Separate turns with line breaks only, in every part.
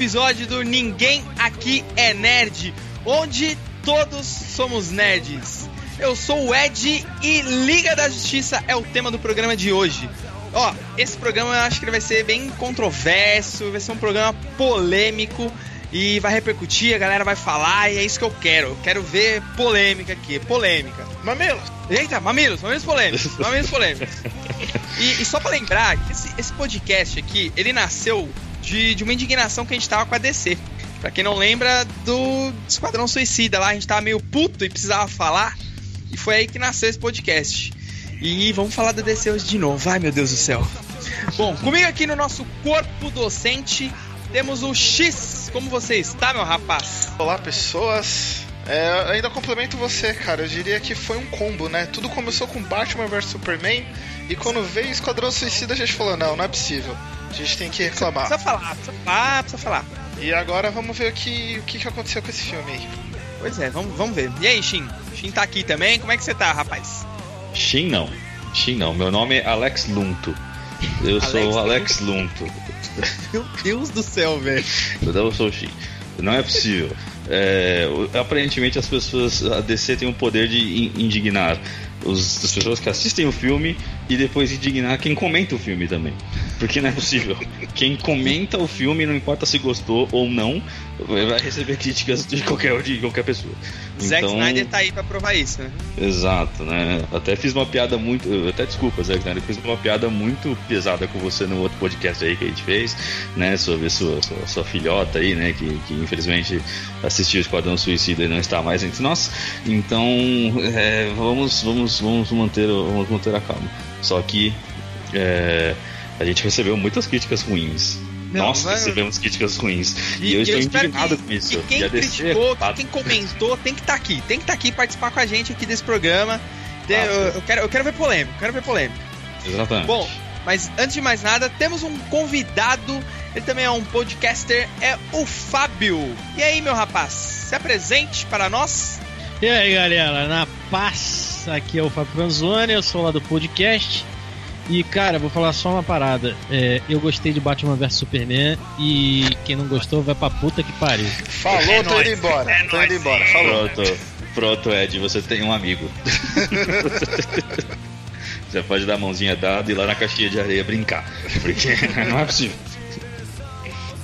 episódio do Ninguém Aqui é Nerd, onde todos somos nerds. Eu sou o Ed e Liga da Justiça é o tema do programa de hoje. Ó, esse programa eu acho que ele vai ser bem controverso, vai ser um programa polêmico e vai repercutir, a galera vai falar e é isso que eu quero. Eu quero ver polêmica aqui, polêmica. Mamilos! Eita, mamilos, mamilos polêmicos, mamilos polêmicos. E, e só pra lembrar que esse, esse podcast aqui, ele nasceu de, de uma indignação que a gente tava com a DC. Pra quem não lembra do Esquadrão Suicida lá, a gente tava meio puto e precisava falar. E foi aí que nasceu esse podcast. E vamos falar da DC hoje de novo. Ai meu Deus do céu. Bom, comigo aqui no nosso corpo docente temos o X. Como você está, meu rapaz?
Olá, pessoas. É, ainda complemento você, cara. Eu diria que foi um combo, né? Tudo começou com Batman vs Superman. E quando veio Esquadrão Suicida, a gente falou: não, não é possível. A gente tem que reclamar.
Precisa falar, precisa falar, precisa falar.
E agora vamos ver o que, o que aconteceu com esse filme aí.
Pois é, vamos, vamos ver. E aí, Shin? Shin tá aqui também? Como é que você tá, rapaz?
Shin não. Shin não. Meu nome é Alex Lunto. Eu
Alex
sou o Alex Lunto.
Meu Deus do céu, velho.
Eu sou o Shin. Não é possível. É, aparentemente as pessoas. A DC tem o poder de in- indignar os, as pessoas que assistem o filme e depois indignar quem comenta o filme também. Porque não é possível. Quem comenta o filme, não importa se gostou ou não, vai receber críticas de qualquer, de qualquer pessoa.
Zack
Então-
Snyder tá aí pra provar isso, né?
Exato, né? Até fiz uma piada muito. Até desculpa, Zé Snyder, fiz uma piada muito pesada com você no outro podcast aí que a gente fez, né? Sobre sua, sua, sua filhota aí, né? Que, que infelizmente assistiu o Esquadrão Suicida e não está mais entre nós. Então, é, vamos, vamos, vamos, manter, vamos manter a calma. Só que é, a gente recebeu muitas críticas ruins.
Não,
Nós
vai-
recebemos críticas ruins. E,
E,
eu estou indignado
que,
com isso.
que quem criticou,
tá-
que quem comentou, tem que estar aqui. Tem que estar aqui participar com a gente aqui desse programa.
Ah,
eu, eu quero, eu quero ver polêmica, quero ver polêmica.
Exatamente.
Bom, mas antes de mais nada, temos um convidado. Ele também é um podcaster, é o Fábio. E aí, meu rapaz, se apresente para nós.
E aí galera, na paz, aqui é o Fábio Franzoni, eu sou lá do podcast. E cara, vou falar só uma parada. É, eu gostei de Batman vs Superman e quem não gostou vai pra puta que pariu.
Falou,
É
tô
nóis,
indo embora.
é
tô
nóis.
indo embora. Falou.
Pronto, pronto, Ed, você tem um amigo. Já pode dar a mãozinha dada e ir lá na caixinha de areia brincar. Porque não é possível.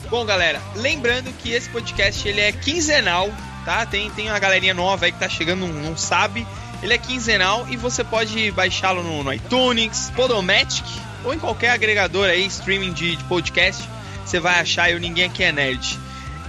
Bom, galera, lembrando que esse podcast ele é quinzenal, tá? Tem, tem uma galerinha nova aí que tá chegando, não, não sabe. Ele é quinzenal e você pode baixá-lo no, no iTunes, Podomatic ou em qualquer agregador aí, streaming de, de podcast. Você vai achar o Ninguém Aqui é Nerd.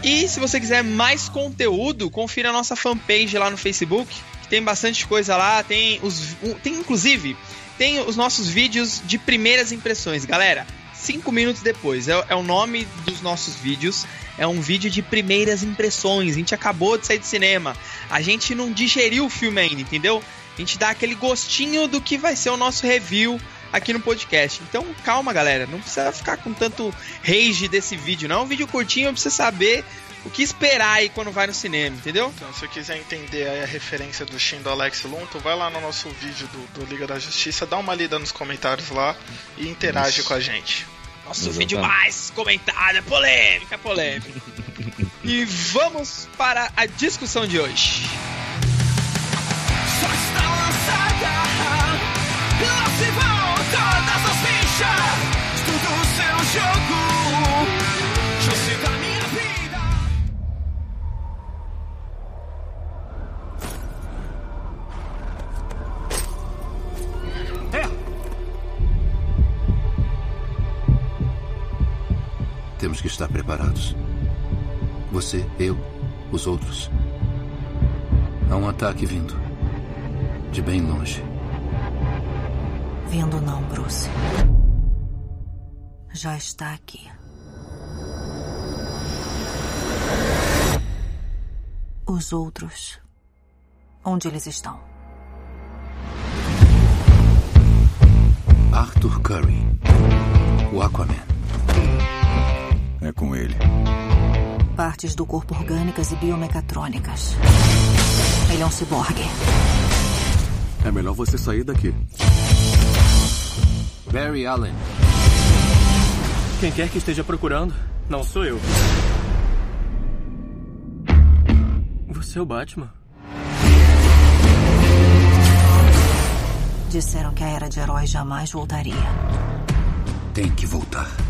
E se você quiser mais conteúdo, confira a nossa fanpage lá no Facebook, que tem bastante coisa lá. Tem os. Tem inclusive tem os nossos vídeos de primeiras impressões, galera. Cinco minutos depois é, é o nome dos nossos vídeos. É um vídeo de primeiras impressões. A gente acabou de sair de cinema. A gente não digeriu o filme ainda, entendeu? A gente dá aquele gostinho do que vai ser o nosso review aqui no podcast. Então, calma, galera. Não precisa ficar com tanto rage desse vídeo, não. É um vídeo curtinho pra você saber o que esperar aí quando vai no cinema, entendeu?
Então, se você quiser entender aí a referência do Shin do Alex Lunto, vai lá no nosso vídeo do, do Liga da Justiça, dá uma lida nos comentários lá e interage
Isso.
com a gente.
Nosso
Exatamente.
vídeo mais comentado, é polêmica, é polêmica. e vamos para a discussão de hoje.
Só está lançada Lá se vão todas as fichas Tudo seu jogo
preparados. Você, eu, os outros. Há um ataque vindo. De bem longe.
Vindo não, Bruce. Já está aqui. Os outros. Onde eles estão?
Arthur Curry. O Aquaman.
Com ele.
Partes do corpo orgânicas e biomecatrônicas. Ele é um ciborgue.
É melhor você sair daqui.
Barry Allen.
Quem quer que esteja procurando, não sou eu. Você é o Batman?
Disseram que a era de heróis jamais voltaria.
Tem que voltar.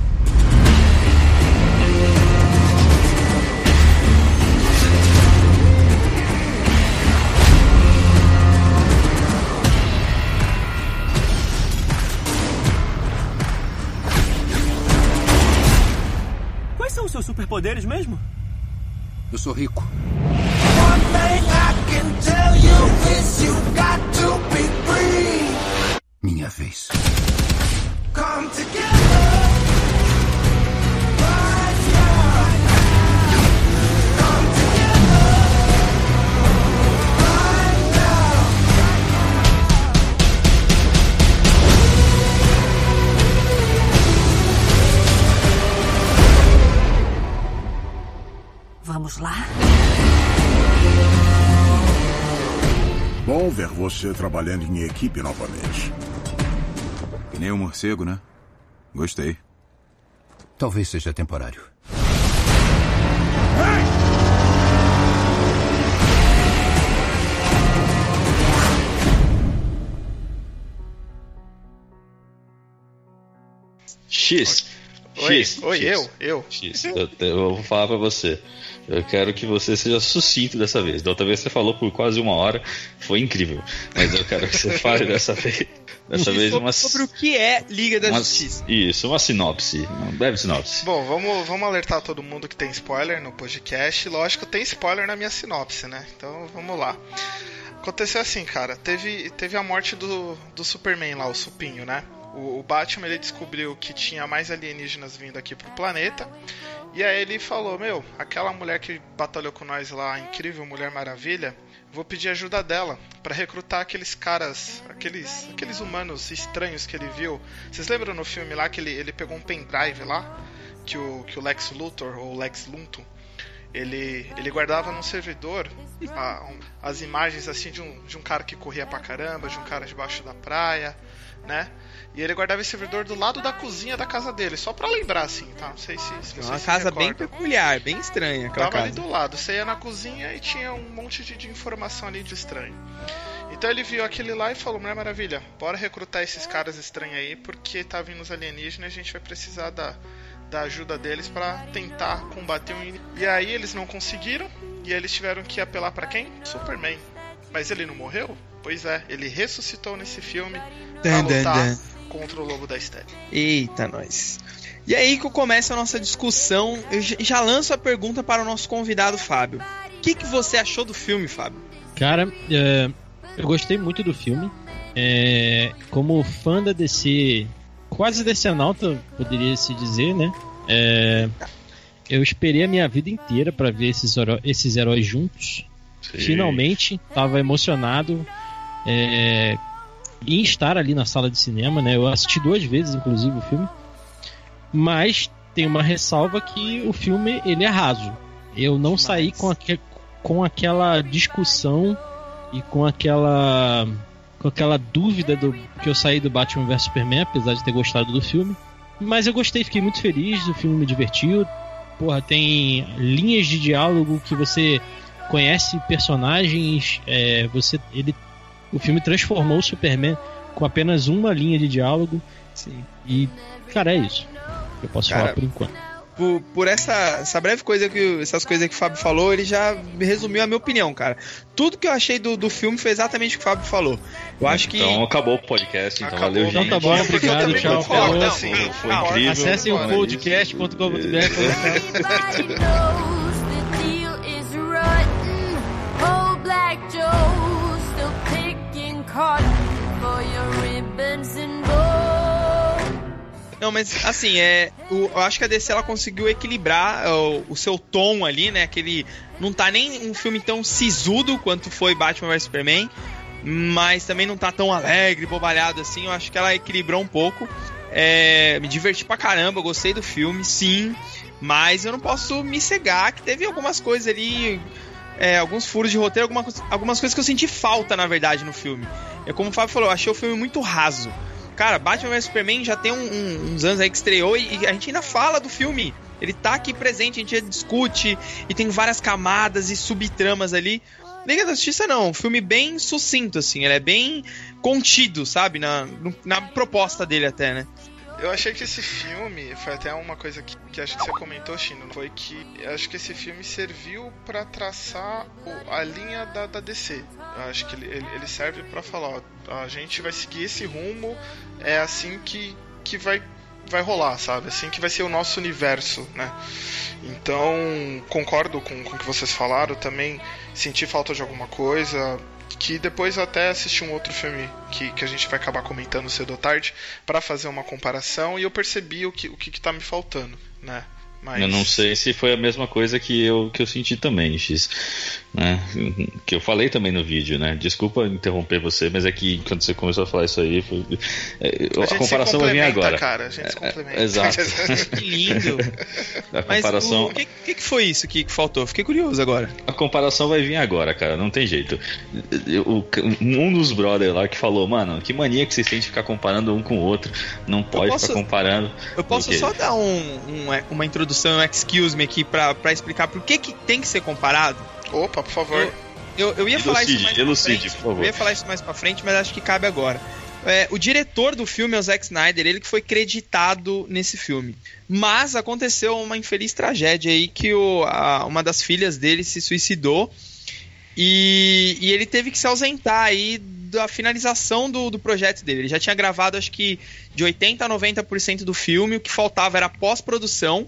São seus superpoderes mesmo?
Eu sou rico. Minha vez.
Vamos lá?
Bom ver você trabalhando em equipe novamente.
Que nem um morcego, né? Gostei.
Talvez seja temporário.
X.
Oi,
X.
oi,
X.
eu, eu.
X. Eu, eu vou falar pra você. Eu quero que você seja sucinto dessa vez. Da outra vez você falou por quase uma hora, foi incrível. Mas eu quero que você fale dessa vez. Dessa vez
sobre,
uma,
sobre o que é Liga da
uma-
Justiça.
Isso, uma sinopse. Uma breve sinopse.
Bom, vamos, vamos alertar todo mundo que tem spoiler no podcast. Lógico, tem spoiler na minha sinopse, né? Então vamos lá. Aconteceu assim, cara. Teve, teve a morte do, do Superman lá, o Supinho, né? O, o Batman ele descobriu que tinha mais alienígenas vindo aqui pro planeta. E aí ele falou: Meu, aquela mulher que batalhou com nós lá, incrível Mulher Maravilha, vou pedir ajuda dela pra recrutar aqueles caras, aqueles, aqueles humanos estranhos que ele viu. Vocês lembram no filme lá que ele, ele pegou um pendrive lá? Que o, que o Lex Luthor, ou Lex Luthor, ele, ele guardava num servidor a- um- as imagens assim de um, de um cara que corria pra caramba, de um cara debaixo da praia, né? E ele guardava esse servidor do lado da cozinha da casa dele, só pra lembrar assim, tá? Não sei se, se
É uma casa bem
recordam.
peculiar, bem estranha aquela
Tava ali
casa.
do lado. Você ia na cozinha e tinha um monte de, de informação ali de estranho. Então ele viu aquele lá e falou: Mulher Maravilha, bora recrutar esses caras estranhos aí, porque tá vindo os alienígenas e a gente vai precisar da, da ajuda deles pra tentar combater o inimigo. E aí eles não conseguiram e eles tiveram que apelar pra quem? Superman. Mas ele não morreu? Pois é, ele ressuscitou nesse filme pra lutar
dan.
contra o Lobo da Steppe.
Eita, nós. E aí que começa a nossa discussão. Eu já- já lanço a pergunta para o nosso convidado, Fábio. O que, que você achou do filme, Fábio?
Cara, é, eu gostei muito do filme. É, como fã da DC, quase decenalta, poderia se dizer, né? É, eu esperei a minha vida inteira pra ver esses, heró- esses heróis juntos.
Sim.
Finalmente, tava emocionado é, em estar ali na sala de cinema, né? Eu assisti duas vezes, inclusive, o filme. Mas tem uma ressalva que o filme ele é raso. Eu não saí com, aque- com aquela discussão e com aquela com aquela dúvida do que eu saí do Batman vs Superman, apesar de ter gostado do filme. Mas eu gostei, fiquei muito feliz, o filme me divertiu. Porra, tem linhas de diálogo que você conhece personagens, é, você ele o filme transformou o Superman com apenas uma linha de diálogo.
Sim.
E, cara, é isso. Eu posso
Cara,
falar por enquanto.
Por, por essa, essa breve coisa que essas coisas que o Fábio falou, ele já resumiu a minha opinião, cara. Tudo que eu achei do, do filme foi exatamente o que o Fábio falou. Eu acho que.
Então acabou o podcast, então
Acabou.
valeu,
Então
gente.
tá bom, obrigado, tchau, falou.
assim,
Foi
concordo.
incrível.
Acessem o podcast.com.br.
Black Joe still picking cotton for your ribbons and bows.
Não, mas assim, é. o- eu acho que a DC ela conseguiu equilibrar é, o, o seu tom ali, né? Aquele. Não tá nem um filme tão sisudo quanto foi Batman vs Superman. Mas também não tá tão alegre, bobalhado assim. Eu acho que ela equilibrou um pouco. É, me diverti pra caramba, gostei do filme, sim. Mas eu não posso me cegar que teve algumas coisas ali. é, alguns furos de roteiro, alguma, algumas coisas que eu senti falta, na verdade, no filme. É como o Fábio falou, eu achei o filme muito raso. Cara, Batman vs Superman já tem um- um- uns anos aí que estreou e, a gente ainda fala do filme. Ele tá aqui presente, a gente discute e tem várias camadas e subtramas ali. Liga da Justiça não, um filme bem sucinto, assim, ele é bem contido, sabe? Na, na proposta dele até, né?
Eu achei que esse filme, foi até uma coisa que, que acho que você comentou, Chino, foi que acho que esse filme serviu pra traçar o- a linha da, da DC. Eu acho que ele, ele, serve pra falar, ó, a gente vai seguir esse rumo, é assim que, que vai, vai rolar, sabe? Assim que vai ser o nosso universo, né? Então, concordo com, com o que vocês falaram, também senti falta de alguma coisa, que depois eu até assisti um outro filme que, que a gente vai acabar comentando cedo ou tarde para fazer uma comparação e eu percebi o que, o que, que tá me faltando, né? Mas...
Eu não sei se foi a mesma coisa que eu, que eu senti também, X. Né? Que eu falei também no vídeo, né? Desculpa interromper você, mas é que quando você começou a falar isso aí, foi... é,
A
a, comparação vai vir agora.
cara, a gente se
É,
complementa.
exato.
Que lindo.
A
Mas
comparação,
o, o que, que, foi isso que, que faltou? Fiquei curioso agora.
a comparação vai vir agora, cara. Não tem jeito. Eu- um dos brothers lá que falou, mano, que mania que vocês têm de ficar comparando um com o outro. Não pode
posso-
ficar comparando.
Eu posso só dar um, um- uma introdução, um excuse me aqui pra, pra explicar por que, que tem que ser comparado?
Opa, por favor.
Eu, eu ia falar isso
Elucide,
mais pra
elucide,
frente.
por favor.
Eu ia falar isso mais pra frente, mas acho que cabe agora. É, o diretor do filme é o Zack Snyder, ele que foi creditado nesse filme. Mas aconteceu uma infeliz tragédia aí que o, a- uma das filhas dele se suicidou e, e ele teve que se ausentar aí da finalização do, do projeto dele. Ele já tinha gravado acho que de 80% a 90% do filme, o que faltava era pós-produção.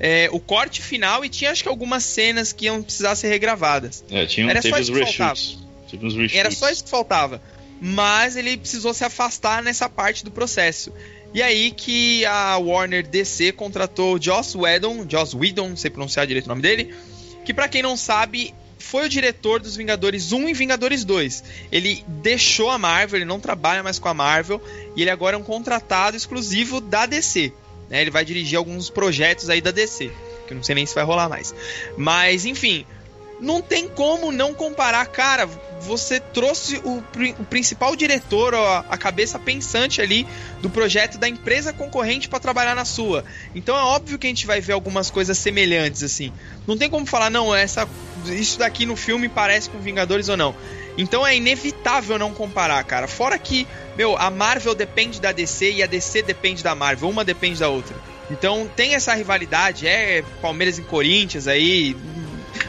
É, o corte final e tinha acho que algumas cenas que iam precisar ser regravadas.
É, tinha um,
Era
teve
só isso que
reshoots. Teve uns reshoots.
Era só isso que faltava. Mas ele precisou se afastar nessa parte do processo. E aí que a Warner DC contratou Joss Whedon, Joss Whedon, não sei pronunciar direito o nome dele, que pra quem não sabe, foi o diretor dos Vingadores 1 e Vingadores 2. Ele deixou a Marvel, ele não trabalha mais com a Marvel, e ele agora é um contratado exclusivo da DC. Né? Ele vai dirigir alguns projetos aí da DC, que eu não sei nem se vai rolar mais. Mas, enfim, não tem como não comparar, cara. Você trouxe o, o principal diretor, ó, a cabeça pensante ali do projeto da empresa concorrente para trabalhar na sua. Então é óbvio que a gente vai ver algumas coisas semelhantes assim. Não tem como falar não, essa isso daqui no filme parece com Vingadores ou não. Então é inevitável não comparar, cara. Fora que, meu, a Marvel depende da DC e a DC depende da Marvel, uma depende da outra. Então tem essa rivalidade, é Palmeiras e Corinthians aí,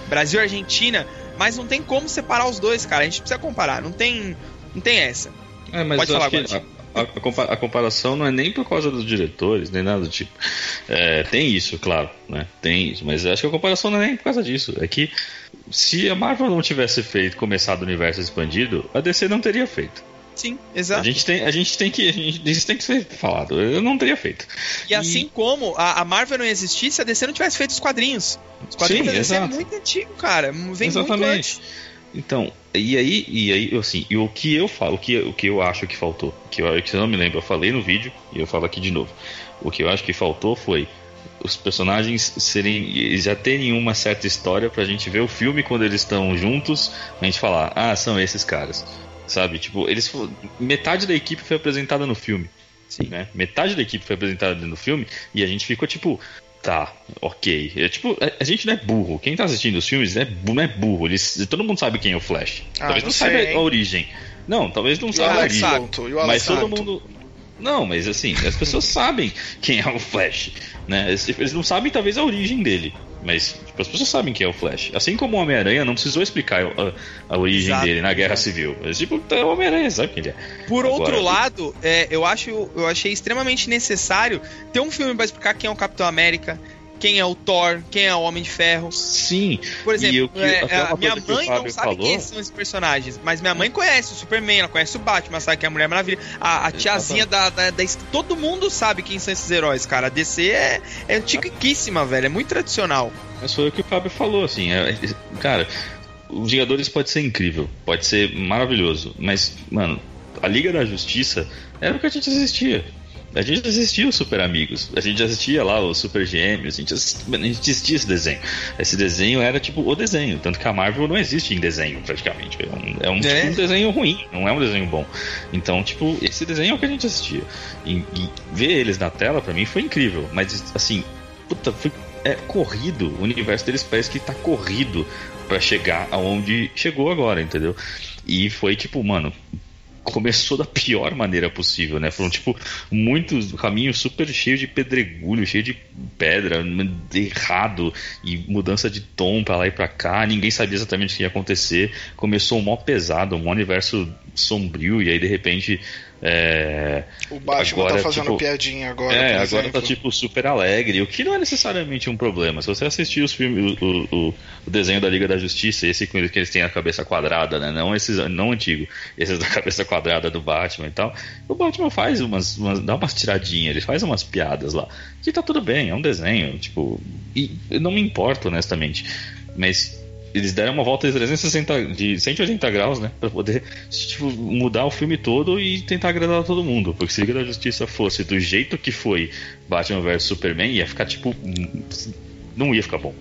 Brasil e Argentina, mas não tem como separar os dois, cara. A gente precisa comparar, não tem, não tem essa.
É, mas
Pode falar
acho
agora,
a, a- a compa- a comparação não é nem por causa dos diretores, nem nada do tipo. É, tem isso, claro, né? Tem isso, mas acho que a comparação não é nem por causa disso. É que se a Marvel não tivesse feito, começado o universo expandido, a DC não teria feito.
Sim,
A
exato.
gente tem, a gente tem que, a gente, isso tem que ser falado. Eu não teria feito.
E assim como a, a Marvel não existisse, se a DC não tivesse feito os quadrinhos. Os quadrinhos
Sim,
da DC é
exato.
muito antigo, cara. Vem muito
Exatamente.
antes.
Então, e aí, e aí, assim, e o que eu falo, o que, o que eu acho que faltou, que eu, que eu não me lembro, eu falei no vídeo e eu falo aqui de novo. O que eu acho que faltou foi os personagens serem já terem uma certa história pra gente ver o filme quando eles estão juntos, a gente falar, ah, são esses caras. Sabe? Tipo, eles metade da equipe foi apresentada no filme.
Sim.
Né? Metade da equipe foi apresentada no filme e a gente ficou tipo, tá, ok. É, tipo, a, a gente não é burro. Quem tá assistindo os filmes é, bu- não é burro. Eles, todo mundo sabe quem é o Flash.
Ah,
talvez
não
não,
sei,
saiba
hein?
a origem. Não, talvez não saiba a origem. Mas todo mundo. Não, mas assim, as pessoas sabem quem é o Flash. Né? Eles, eles não sabem, talvez, a origem dele. Mas tipo, as pessoas sabem quem é o Flash. Assim como o Homem-Aranha não precisou explicar a, a origem
Exato.
dele na Guerra Civil. Eles, tipo, é o Homem-Aranha, sabe quem ele é.
Por
Agora,
outro lado, é, eu acho, eu achei extremamente necessário ter um filme pra explicar quem é o Capitão América, quem é o Thor, quem é o Homem de Ferro.
Sim.
Por exemplo,
que-
é,
uma
a minha
que
mãe não sabe
falou-
quem são esses personagens, mas minha mãe conhece o Superman, ela conhece o Batman, sabe quem é a Mulher Maravilha, a, a tiazinha da, da, da- Todo mundo sabe quem são esses heróis, cara. A DC é, é antiquíssima, velho, é muito tradicional.
Mas foi o que o Fábio falou, assim. é- é- cara, os Vingadores pode ser incrível, pode ser maravilhoso, mas, mano, a Liga da Justiça era o que a gente assistia. A gente assistia os Super Amigos, a gente assistia lá os Super Gêmeos, a gente assistia, a gente assistia esse desenho. Esse desenho era tipo o desenho, tanto que a Marvel não existe em desenho praticamente. É um, é um,
É.
tipo, um desenho ruim, não é um desenho bom. Então, tipo, esse desenho é o que a gente assistia. E, e ver eles na tela pra mim foi incrível, mas assim, puta, foi é corrido, o universo deles parece que tá corrido pra chegar aonde chegou agora, entendeu? E foi tipo, mano, começou da pior maneira possível, né? Foram, tipo, muitos caminhos super cheios de pedregulho, cheio de pedra, errado, e mudança de tom pra lá e pra cá, ninguém sabia exatamente o que ia acontecer. Começou um mó pesado, um universo sombrio, e aí de repente. É...
O Batman
agora,
tá fazendo
tipo,
piadinha agora,
É, agora
exemplo.
tá tipo super alegre, o que não é necessariamente um problema. Se você assistir os filmes, o, o- o- desenho da Liga da Justiça, esse com que eles têm a cabeça quadrada, né? Não esses, não antigo, esses da cabeça quadrada do Batman e tal. O Batman faz umas, umas dá umas tiradinhas, ele faz umas piadas lá. Que tá tudo bem, é um desenho, tipo, e não me importo honestamente, mas eles deram uma volta de 360 de 180 graus, né, Pra poder tipo, mudar o filme todo e tentar agradar todo mundo, porque se Liga da Justiça fosse do jeito que foi Batman vs Superman, ia ficar tipo não ia ficar bom.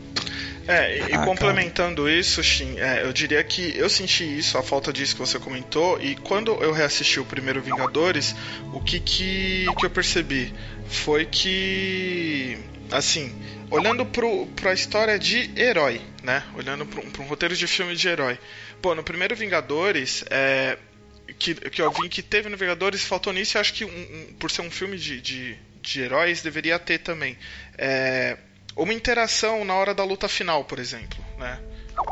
É, e
Ah,
complementando isso, Shin, é, eu diria que eu senti isso, a falta disso que você comentou, e quando eu reassisti o primeiro Vingadores, o que que, que eu percebi? Foi que, assim, olhando pro, pra história de herói, né? Olhando pra um, roteiro de filme de herói. Pô, no primeiro Vingadores, é, que, que eu vi que teve no Vingadores, faltou nisso, e acho que um- um- por ser um filme de, de, de heróis, deveria ter também. É, uma interação na hora da luta final, por exemplo, né?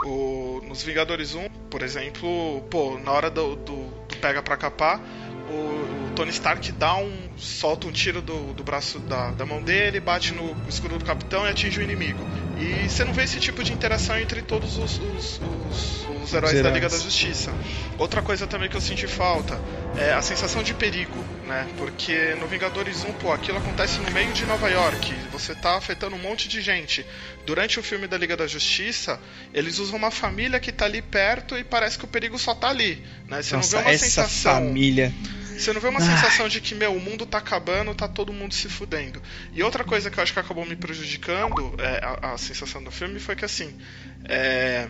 O, nos Vingadores 1, por exemplo, pô, na hora do, do, do pega pra capar, o Tony Stark dá um. solta um tiro do, do braço da, da mão dele, bate no escudo do capitão e atinge o inimigo. E você não vê esse tipo de interação entre todos os, os, os- os heróis
Os
da. Liga da Justiça. Outra coisa também que eu senti falta é a sensação de perigo, né? Porque no Vingadores 1, pô, aquilo acontece no meio de Nova York, você tá afetando um monte de gente. Durante o filme da Liga da Justiça, eles usam uma família que tá ali perto e parece que o perigo só tá ali, né? Você
Nossa,
não vê uma
essa
sensação
família.
Você não vê uma sensação de que, meu, o mundo tá acabando, tá todo mundo se fudendo. E outra coisa que eu acho que acabou me prejudicando, é, a, a sensação do filme, foi que assim, é,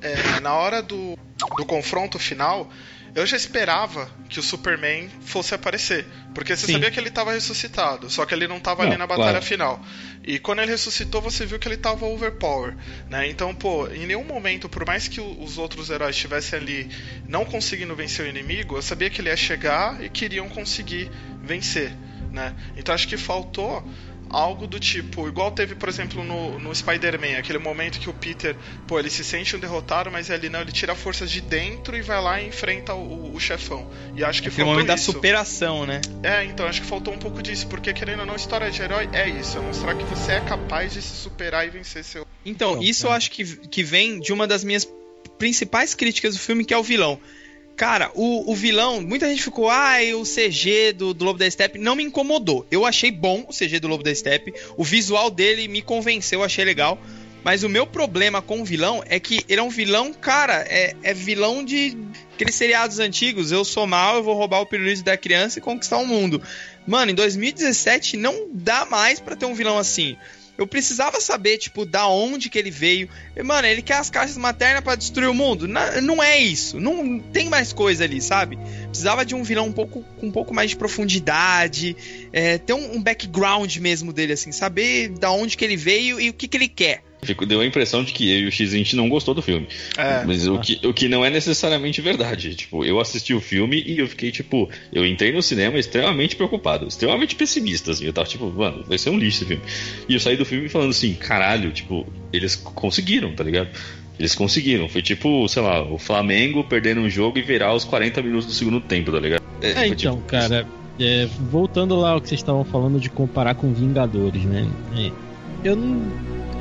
é, na hora do, do confronto final, eu já esperava que o Superman fosse aparecer. Porque você
Sim.
sabia que ele estava ressuscitado, só que ele não estava ali na batalha
claro.
final. E quando ele ressuscitou, você viu que ele estava overpower, né? Então, pô, em nenhum momento, por mais que os outros heróis estivessem ali não conseguindo vencer o inimigo, eu sabia que ele ia chegar e queriam conseguir vencer, né? Então acho que faltou algo do tipo, igual teve, por exemplo, no, no Spider-Man, aquele momento que o Peter, pô, ele se sente um derrotado, mas ele não, ele tira forças de dentro e vai lá e enfrenta o, o chefão. E acho que
Aquele
faltou
momento da
isso.
superação, né?
É, então acho que faltou um pouco disso, porque querendo ou não, história de herói é isso, é mostrar que você é capaz de se superar e vencer seu.
Então, isso eu acho que, que vem de uma das minhas principais críticas do filme, que é o vilão. Cara, o, o vilão, muita gente ficou, ai, o CG do, do Lobo da Steppe não me incomodou. Eu achei bom o CG do Lobo da Steppe, o visual dele me convenceu, eu achei legal. Mas o meu problema com o vilão é que ele é um vilão, cara, é, é vilão de aqueles seriados antigos. Eu sou mal, eu vou roubar o pirulito da criança e conquistar o mundo. Mano, em 2017 não dá mais pra ter um vilão assim. Eu precisava saber, tipo, da onde que ele veio. E, Mano, ele quer as caixas maternas pra destruir o mundo. Na- não é isso. Não tem mais coisa ali, sabe? Precisava de um vilão um pouco, com um pouco mais de profundidade. é, ter um, um background mesmo dele, assim. Saber da onde que ele veio e o que que ele quer.
Fico- deu a impressão de que eu e o X a gente não gostou do filme.
É.
Mas o que, o que não é necessariamente verdade. Tipo, eu assisti o filme e eu fiquei, tipo, eu entrei no cinema extremamente preocupado, extremamente pessimista, assim. Eu tava, tipo, mano, vai ser um lixo esse filme. E eu saí do filme falando assim, caralho, tipo, eles conseguiram, tá ligado? Eles conseguiram. Foi tipo, sei lá, o Flamengo perdendo um jogo e virar os 40 minutos do segundo tempo, tá ligado?
É, então,
tipo,
cara, é, voltando lá ao que vocês estavam falando de comparar com Vingadores, né? É, eu não.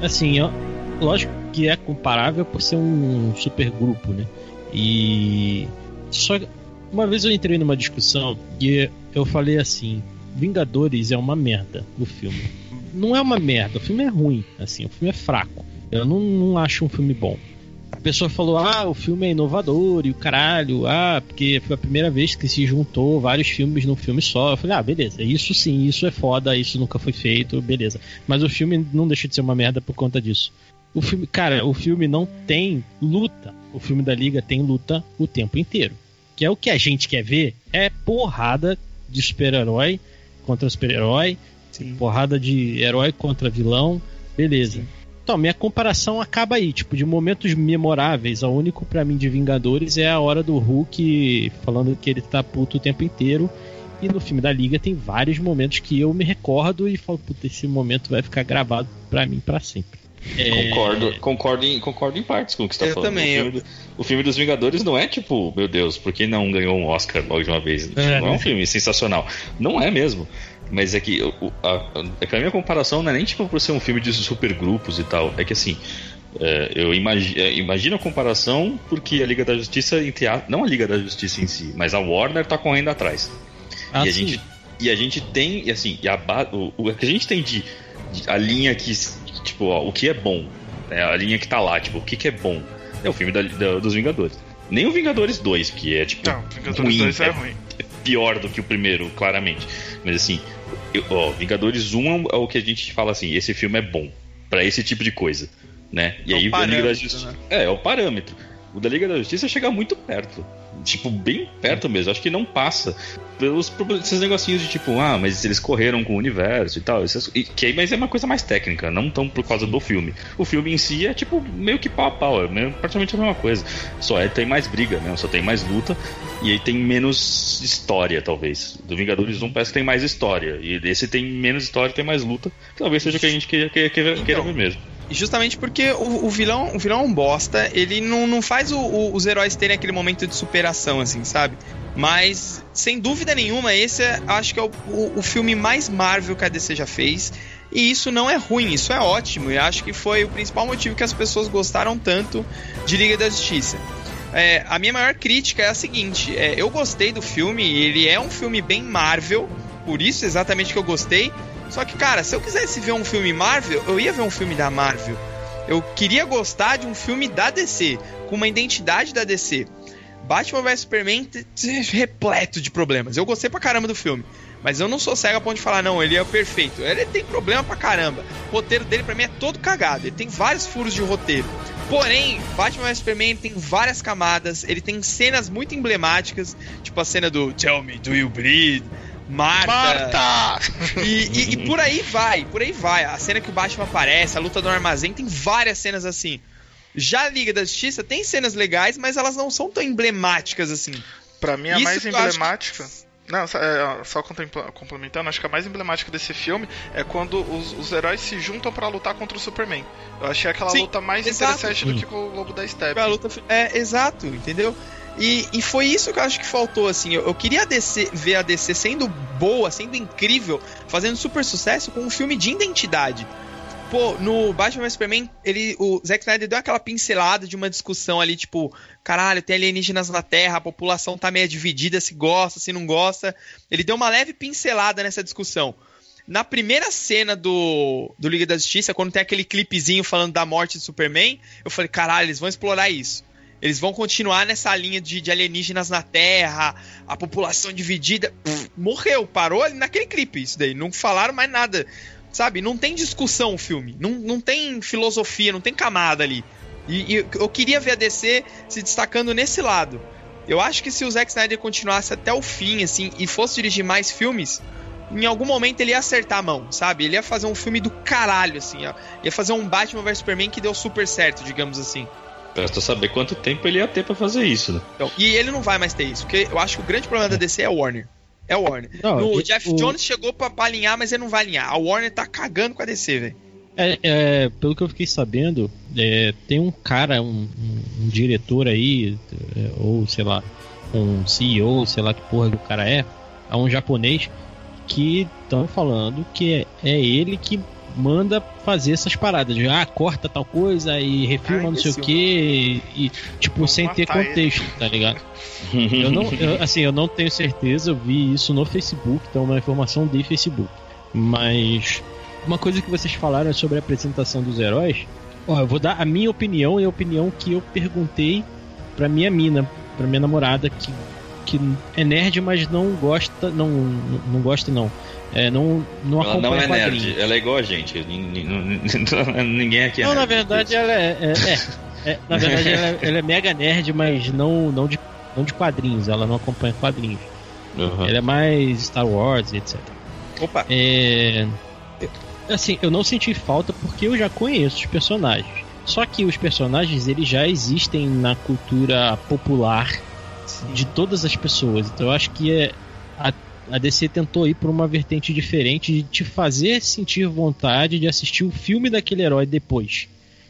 Assim, eu- lógico que é comparável por ser um super grupo, né? E. Só uma vez eu entrei numa discussão e eu falei assim: Vingadores é uma merda o filme. Não é uma merda, o filme é ruim, assim, o filme é fraco. Eu não, não acho um filme bom. A pessoa falou: ah, o filme é inovador e o caralho, ah, porque foi a primeira vez que se juntou vários filmes num filme só. Eu falei: ah, beleza, isso sim, isso é foda, isso nunca foi feito, beleza. Mas o filme não deixa de ser uma merda por conta disso. O filme, cara, o filme não tem luta. O filme da Liga tem luta o tempo inteiro. Que é o que a gente quer ver, é porrada de super-herói contra super-herói, porrada de herói contra vilão, beleza. Então, minha comparação acaba aí, tipo, de momentos memoráveis. O único pra mim de Vingadores é a hora do Hulk falando que ele tá puto o tempo inteiro. E no filme da Liga tem vários momentos que eu me recordo e falo, puta, esse momento vai ficar gravado pra mim pra sempre. É,
Concordo, concordo, em, concordo em partes com o que você tá
Eu
falando.
também,
O filme, do- o filme dos Vingadores não é tipo, meu Deus, por que não ganhou um Oscar logo de uma vez? Tipo,
É,
não é um filme sensacional. Não é mesmo. Mas é que, o- a, é que a minha comparação não é nem tipo por ser um filme de supergrupos e tal. É que assim, é, eu imagi, é, imagino a comparação porque a Liga da Justiça, entre a- não a Liga da Justiça em si, mas a Warner tá correndo atrás.
Ah,
e, a
sim.
gente, e a gente tem, e assim, e a, o, o que a gente tem de, de- a linha que, tipo, ó, o que é bom, né, a linha que tá lá, tipo, o que, que é bom, é o filme da- da- dos Vingadores. Nem o Vingadores 2, que é tipo
Não, Vingadores
ruim,
2 é
é
ruim.
pior do que o primeiro, claramente. Mas assim, eu- ó, Vingadores 1 é o que a gente fala assim, esse filme é bom pra esse tipo de coisa, né? E
É o
aí a Liga da Justiça,
né?
é, é o parâmetro. O da Liga da Justiça chega muito perto. Tipo, bem perto mesmo. Acho que não passa pelos esses negocinhos de tipo, ah, mas eles correram com o universo e tal. Essas, e, que aí, mas é uma coisa mais técnica, não tão por causa do filme. O filme em si é tipo meio que pau a pau, é meio- praticamente a mesma coisa. Só é tem mais briga, né? Só tem mais luta e aí tem menos história, talvez. Do Vingadores 1 parece que tem mais história. E desse tem menos história tem mais luta. Talvez seja o que a gente queira, queira, queira, queira ver mesmo.
Justamente porque o, o vilão, o vilão é um bosta, ele não, não faz o- o- os heróis terem aquele momento de superação, assim, sabe? Mas, sem dúvida nenhuma, esse é, acho que é o, o, o filme mais Marvel que a DC já fez. E isso não é ruim, isso é ótimo. E acho que foi o principal motivo que as pessoas gostaram tanto de Liga da Justiça. É, a minha maior crítica é a seguinte: é, eu gostei do filme, ele é um filme bem Marvel, por isso exatamente que eu gostei. Só que, cara, se eu quisesse ver um filme Marvel, eu ia ver um filme da Marvel. Eu queria gostar de um filme da DC, com uma identidade da DC. Batman vs Superman repleto de problemas. Eu gostei pra caramba do filme. Mas eu não sou cego a ponto de falar, não, ele é perfeito. Ele tem problema pra caramba. O roteiro dele, pra mim, é todo cagado. Ele tem vários furos de roteiro. Porém, Batman vs Superman tem várias camadas. Ele tem cenas muito emblemáticas. Tipo a cena do Tell me, do you bleed? Marta!
Marta!
E, e- e por aí vai, por aí vai. A cena que o Batman aparece, a luta do armazém, tem várias cenas assim. Já a Liga da Justiça tem cenas legais, mas elas não são tão emblemáticas assim.
Pra mim, a
Isso
mais
que
emblemática. Não, só, é, complementando, acho que a mais emblemática desse filme é quando os, os heróis se juntam pra lutar contra o Superman. Eu achei aquela
Sim,
luta mais
exato.
interessante do que com o Lobo da Steppe.
A luta fi- é exato, entendeu? E, e foi isso que eu acho que faltou, assim. Eu, eu queria DC, ver a DC sendo boa, sendo incrível, fazendo super sucesso com um filme de identidade. Pô, no Batman vs Superman, ele, o Zack Snyder deu aquela pincelada de uma discussão ali, tipo, caralho, tem alienígenas na Terra, a população tá meio dividida, se gosta, se não gosta. Ele deu uma leve pincelada nessa discussão. Na primeira cena do, do Liga da Justiça, quando tem aquele clipezinho falando da morte de Superman, eu falei, caralho, eles vão explorar isso. Eles vão continuar nessa linha de, de alienígenas na Terra, a população dividida. Pff, morreu, parou ali naquele clipe isso daí. Não falaram mais nada. Sabe? Não tem discussão o filme. Não, não tem filosofia, não tem camada ali. E, e eu queria ver a DC se destacando nesse lado. Eu acho que se o Zack Snyder continuasse até o fim, assim, e fosse dirigir mais filmes, em algum momento ele ia acertar a mão, sabe? Ele ia fazer um filme do caralho, assim. Ia, ia fazer um Batman vs Superman que deu super certo, digamos assim.
Resta saber quanto tempo ele ia ter pra fazer isso, né?
Então, e ele não vai mais ter isso, porque eu acho que o grande problema da DC é a Warner. É o Warner.
Não,
o
e-
Jeff
o-
Jones chegou pra, pra alinhar, mas ele não vai alinhar. A Warner tá cagando com a DC, velho.
É, é, pelo que eu fiquei sabendo, é, tem um cara, um, um- um diretor aí, é, ou sei lá, um CEO, sei lá que porra do cara é, é um japonês que estão falando que é, é ele que manda fazer essas paradas. de, Ah, corta tal coisa e refilma
Ah,
não sei o que, e, tipo, sem ter
matar ele.
contexto, tá ligado? Eu não, eu- assim, eu não tenho certeza, eu vi isso no Facebook, então é uma informação de Facebook. Mas uma coisa que vocês falaram sobre a apresentação dos heróis, Ó, eu vou dar a minha opinião e a opinião que eu perguntei pra minha mina, pra minha namorada, que, que é nerd, mas não gosta. Não, não gosta, não. É, não, não
Ela
acompanha
não é
quadrinhos.
nerd, ela é igual a gente. Nin- nin- Ninguém aqui é
Não,
nerd.
na verdade ela é. é- é, é, na verdade ela, é- ela é mega nerd, mas não, não, de, não de quadrinhos. Ela não acompanha quadrinhos.
Uhum.
Ela é mais Star Wars, etc.
Opa.
É, assim, eu não senti falta porque eu já conheço os personagens. Só que os personagens eles já existem na cultura popular de todas as pessoas. Então eu acho que é, a, a DC tentou ir por uma vertente diferente de te fazer sentir vontade de assistir o filme daquele herói depois.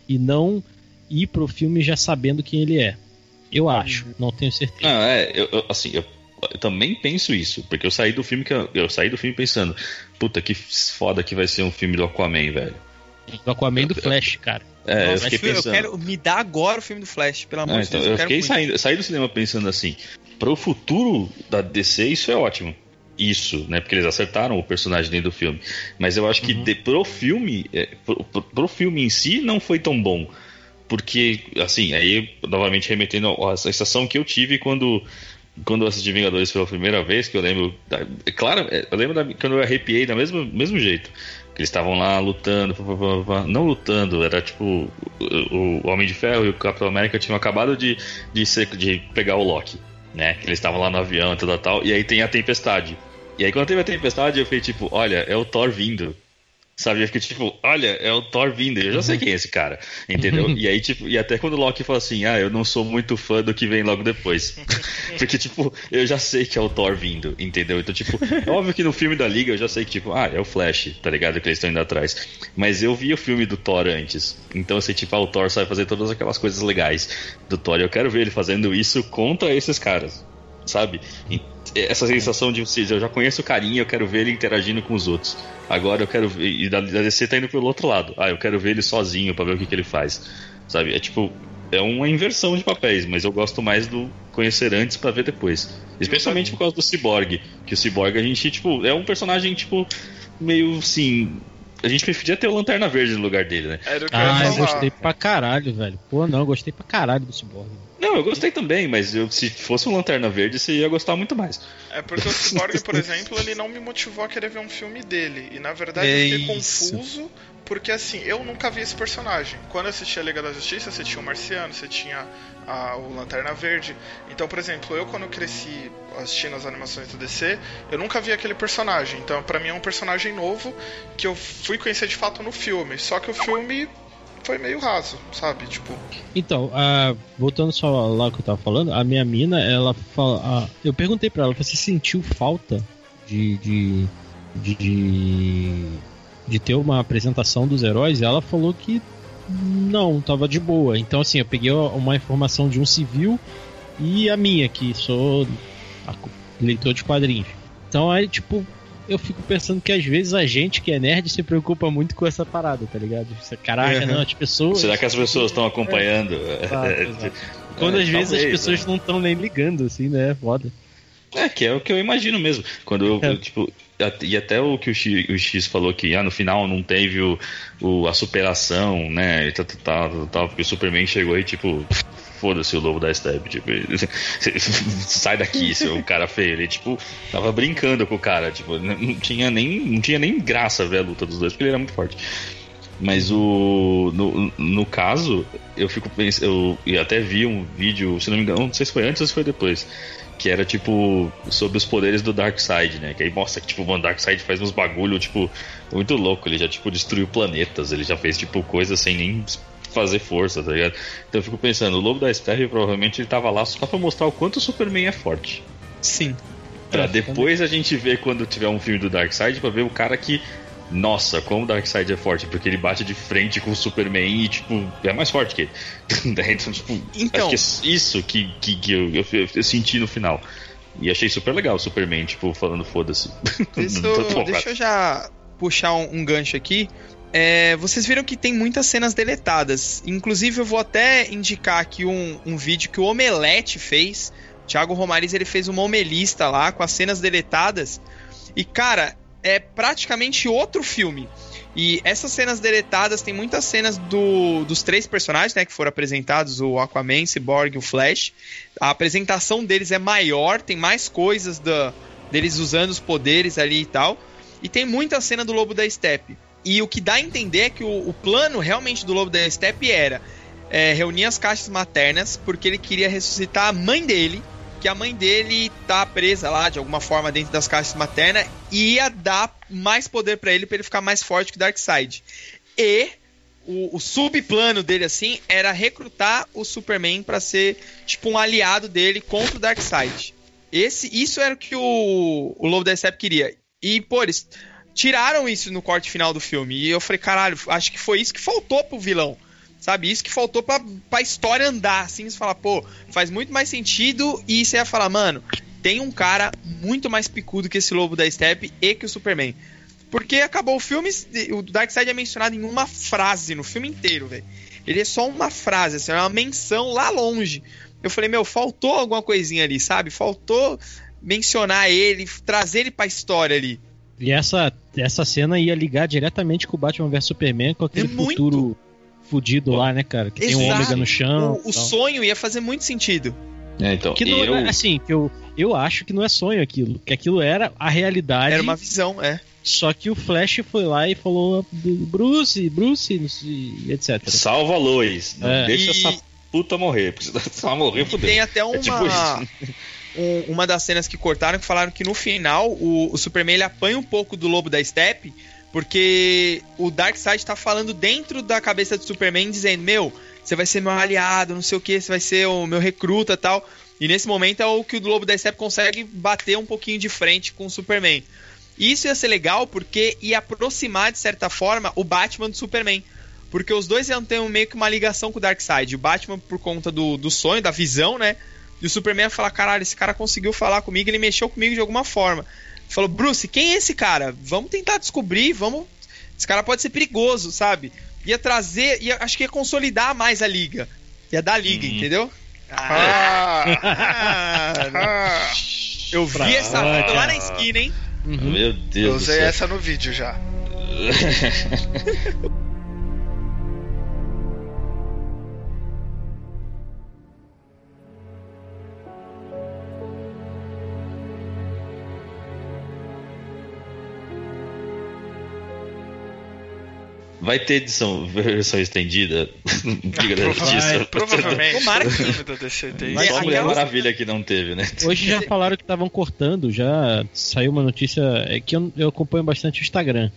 E não ir pro filme já sabendo quem ele é. Eu acho, não tenho certeza.
Não, é, eu, eu- assim, eu, eu também penso isso, porque eu saí do filme que eu, eu saí do filme pensando, puta que foda que vai ser um filme do Aquaman, velho.
Do Aquaman e do Flash, cara.
É, eu
Nossa,
fiquei
eu
pensando.
quero. Me dá agora o filme do Flash, pelo amor
Ah,
de
então,
Deus.
eu
quero
fiquei saindo, saí do cinema pensando assim, para o futuro da DC isso é ótimo. Isso, né? Porque eles acertaram o personagem dentro do filme. Mas eu acho que de, pro filme, é, pro, pro- filme em si não foi tão bom. Porque, assim, aí novamente remetendo à sensação que eu tive quando quando eu assisti Vingadores pela primeira vez, que eu lembro, da- é claro, é, eu lembro da- quando eu arrepiei da mesmo mesmo jeito. Que eles estavam lá lutando, pá, pá, pá, pá. não lutando, era tipo o, o Homem de Ferro e o Capitão América tinham acabado de, de, ser, de pegar o Loki, né? Que eles estavam lá no avião e tal, tal, e aí tem a tempestade. E aí quando teve a tempestade, eu fiquei tipo, olha, é o Thor vindo. Sabe? Eu fiquei tipo, olha, é o Thor vindo. Eu já sei quem é esse cara. Entendeu? E aí, tipo, e até quando o Loki fala assim, ah, eu não sou muito fã do que vem logo depois. Porque, tipo, eu já sei que é o Thor vindo, entendeu? Então, tipo, é óbvio que no filme da Liga eu já sei que, tipo, ah, é o Flash, tá ligado? Que eles estão indo atrás. Mas eu vi o filme do Thor antes. Então eu sei, tipo, ah, o Thor sabe fazer todas aquelas coisas legais do Thor. E eu quero ver ele fazendo isso contra esses caras. Sabe? Essa sensação de vocês, eu já conheço o carinha, eu quero ver ele interagindo com os outros. Agora eu quero ver. E da, da DC tá indo pelo outro lado. Ah, eu quero ver ele sozinho pra ver o que, que ele faz. Sabe? É tipo. É uma inversão de papéis, mas eu gosto mais do conhecer antes pra ver depois. Especialmente por causa do Cyborg. Que o Cyborg a gente, tipo, é um personagem, tipo, meio assim. A gente preferia ter o Lanterna Verde no lugar dele, né?
Era o que eu
Ah, eu
falar.
gostei pra caralho, velho. Pô, não, eu gostei pra caralho do Cyborg.
Não, eu gostei também, mas eu- se fosse um Lanterna Verde, você ia gostar muito mais.
É porque o Cyborg, por exemplo, ele não me motivou a querer ver um filme dele. E na verdade
É
eu fiquei
isso.
confuso, porque assim, eu nunca vi esse personagem. Quando eu assisti a Liga da Justiça, você tinha o Marciano, você tinha a- o Lanterna Verde. Então, por exemplo, eu quando eu cresci assistindo as animações do DC, eu nunca vi aquele personagem. Então, pra mim é um personagem novo que eu fui conhecer de fato no filme. Só que o filme foi meio raso, sabe? Tipo,
Então, voltando só lá que eu tava falando, a minha mina, ela fala. eu perguntei pra ela, você sentiu falta de. de. de, de, ter uma apresentação dos heróis? Ela falou que não, tava de boa. Então, assim, eu peguei uma informação de um civil e a minha, que sou leitor de quadrinhos. Então, aí, tipo, eu fico pensando que às vezes a gente que é nerd se preocupa muito com essa parada, tá ligado? Caraca,
Uhum.
não, as pessoas.
Será que as pessoas estão acompanhando? É,
exato. Quando
é,
às vezes as pessoas
né?
não estão nem ligando, assim, né? Foda.
É, que é o que eu imagino mesmo. Quando eu,
É.
tipo, e até o que o X, o X falou que ah, no final não teve o, o- a superação, né? E tal, tal, tal, tal, porque o Superman chegou e, tipo, foda-se o lobo da Step, tipo, sai daqui, seu cara feio. Ele, tipo, tava brincando com o cara, tipo, não tinha nem, não tinha nem graça ver a luta dos dois, porque ele era muito forte. Mas o. No, no caso, eu fico pensando. Eu, até vi um vídeo, se não me engano, não sei se foi antes ou se foi depois. Que era tipo sobre os poderes do Darkseid, né? Que aí mostra que tipo, o Darkseid faz uns bagulho, tipo, muito louco. Ele já tipo destruiu planetas, ele já fez tipo coisas sem nem fazer força, tá ligado? Então eu fico pensando, o Lobo da Steppe provavelmente ele tava lá só pra mostrar o quanto o Superman é forte.
Sim.
Pra
É,
depois a gente ver quando tiver um filme do Darkseid pra ver o cara que. Nossa, como o Darkseid é forte, porque ele bate de frente com o Superman e, tipo, é mais forte que ele. Daí, então, tipo,
Então-
acho que é isso que, que, que eu, eu, eu senti no final. E achei super legal o Superman, tipo, falando foda-se.
Deixa, eu- deixa eu já puxar um, um gancho aqui. É, vocês viram que tem muitas cenas deletadas. Inclusive, eu vou até indicar aqui um, um vídeo que o Omelete fez. Thiago Romariz ele fez uma omelista lá com as cenas deletadas. E, cara, é praticamente outro filme. E essas cenas deletadas, tem muitas cenas do, dos três personagens, né, que foram apresentados, o Aquaman, Cyborg e o Flash. A apresentação deles é maior, tem mais coisas da, deles usando os poderes ali e tal. E tem muita cena do Lobo da Steppe. E o que dá a entender é que o, o plano realmente do Lobo da Steppe era é, reunir as caixas maternas, porque ele queria ressuscitar a mãe dele, que a mãe dele tá presa lá de alguma forma dentro das caixas maternas e ia dar mais poder para ele para ele ficar mais forte que o Darkseid. E o, o, subplano dele assim era recrutar o Superman para ser tipo um aliado dele contra o Darkseid. Esse, isso era o que o, o Lobo da Steppe queria. E, pô, eles tiraram isso no corte final do filme. E eu falei, caralho, acho que foi isso que faltou pro vilão. Sabe? Isso que faltou pra, pra história andar, assim. Você fala, pô, faz muito mais sentido. E você ia falar, mano, tem um cara muito mais picudo que esse lobo da Steppe e que o Superman. Porque acabou o filme, o Darkseid é mencionado em uma frase no filme inteiro, velho. Ele é só uma frase, assim, é uma menção lá longe. Eu falei, meu, faltou alguma coisinha ali, sabe? Faltou mencionar ele, trazer ele pra história ali.
E essa, essa cena ia ligar diretamente com o Batman vs Superman, com aquele
É muito.
futuro fudido lá, né, cara? Que tem um
Exato.
ômega no chão.
O, o sonho ia fazer muito sentido.
É, então,
Que não
eu,
é, assim, que eu, eu acho que não é sonho aquilo. Que aquilo era a realidade.
Era uma visão, é.
Só que o Flash foi lá e falou Bruce, Bruce, e etc.
salva a Lois. Não
É.
deixa
E-
essa puta morrer. Porque se ela morrer, fodeu.
Tem até uma,
É tipo
um- uma das cenas que cortaram que falaram que no final o, o Superman ele apanha um pouco do lobo da Steppe, porque o Darkseid tá falando dentro da cabeça do Superman, dizendo: Meu, você vai ser meu aliado, não sei o que, você vai ser o meu recruta tal. E nesse momento é o que o lobo da Steppe consegue bater um pouquinho de frente com o Superman. E isso ia ser legal porque ia aproximar, de certa forma, o Batman do Superman. Porque os dois iam ter um- meio que uma ligação com o Darkseid. O Batman por conta do, do sonho, da visão, né? E o Superman ia falar: caralho, esse cara conseguiu falar comigo, ele mexeu comigo de alguma forma. Falou: Bruce, quem é esse cara? Vamos tentar descobrir, vamos. Esse cara pode ser perigoso, sabe? Ia trazer, ia, acho que ia consolidar mais a liga. Ia dar liga, entendeu?
Ah,
Ah, eu vi essa foto lá na esquina, hein?
Uhum.
Meu
eu
Deus do
usei
céu.
essa no vídeo já.
Vai ter edição, versão estendida? Liga da
Prova-
Justiça.
Provavelmente.
Tomara que-. Vai-
Só a Mulher Maravilha que não teve, né?
Hoje já falaram que estavam cortando, já saiu uma notícia. É que eu, eu acompanho bastante o Instagram.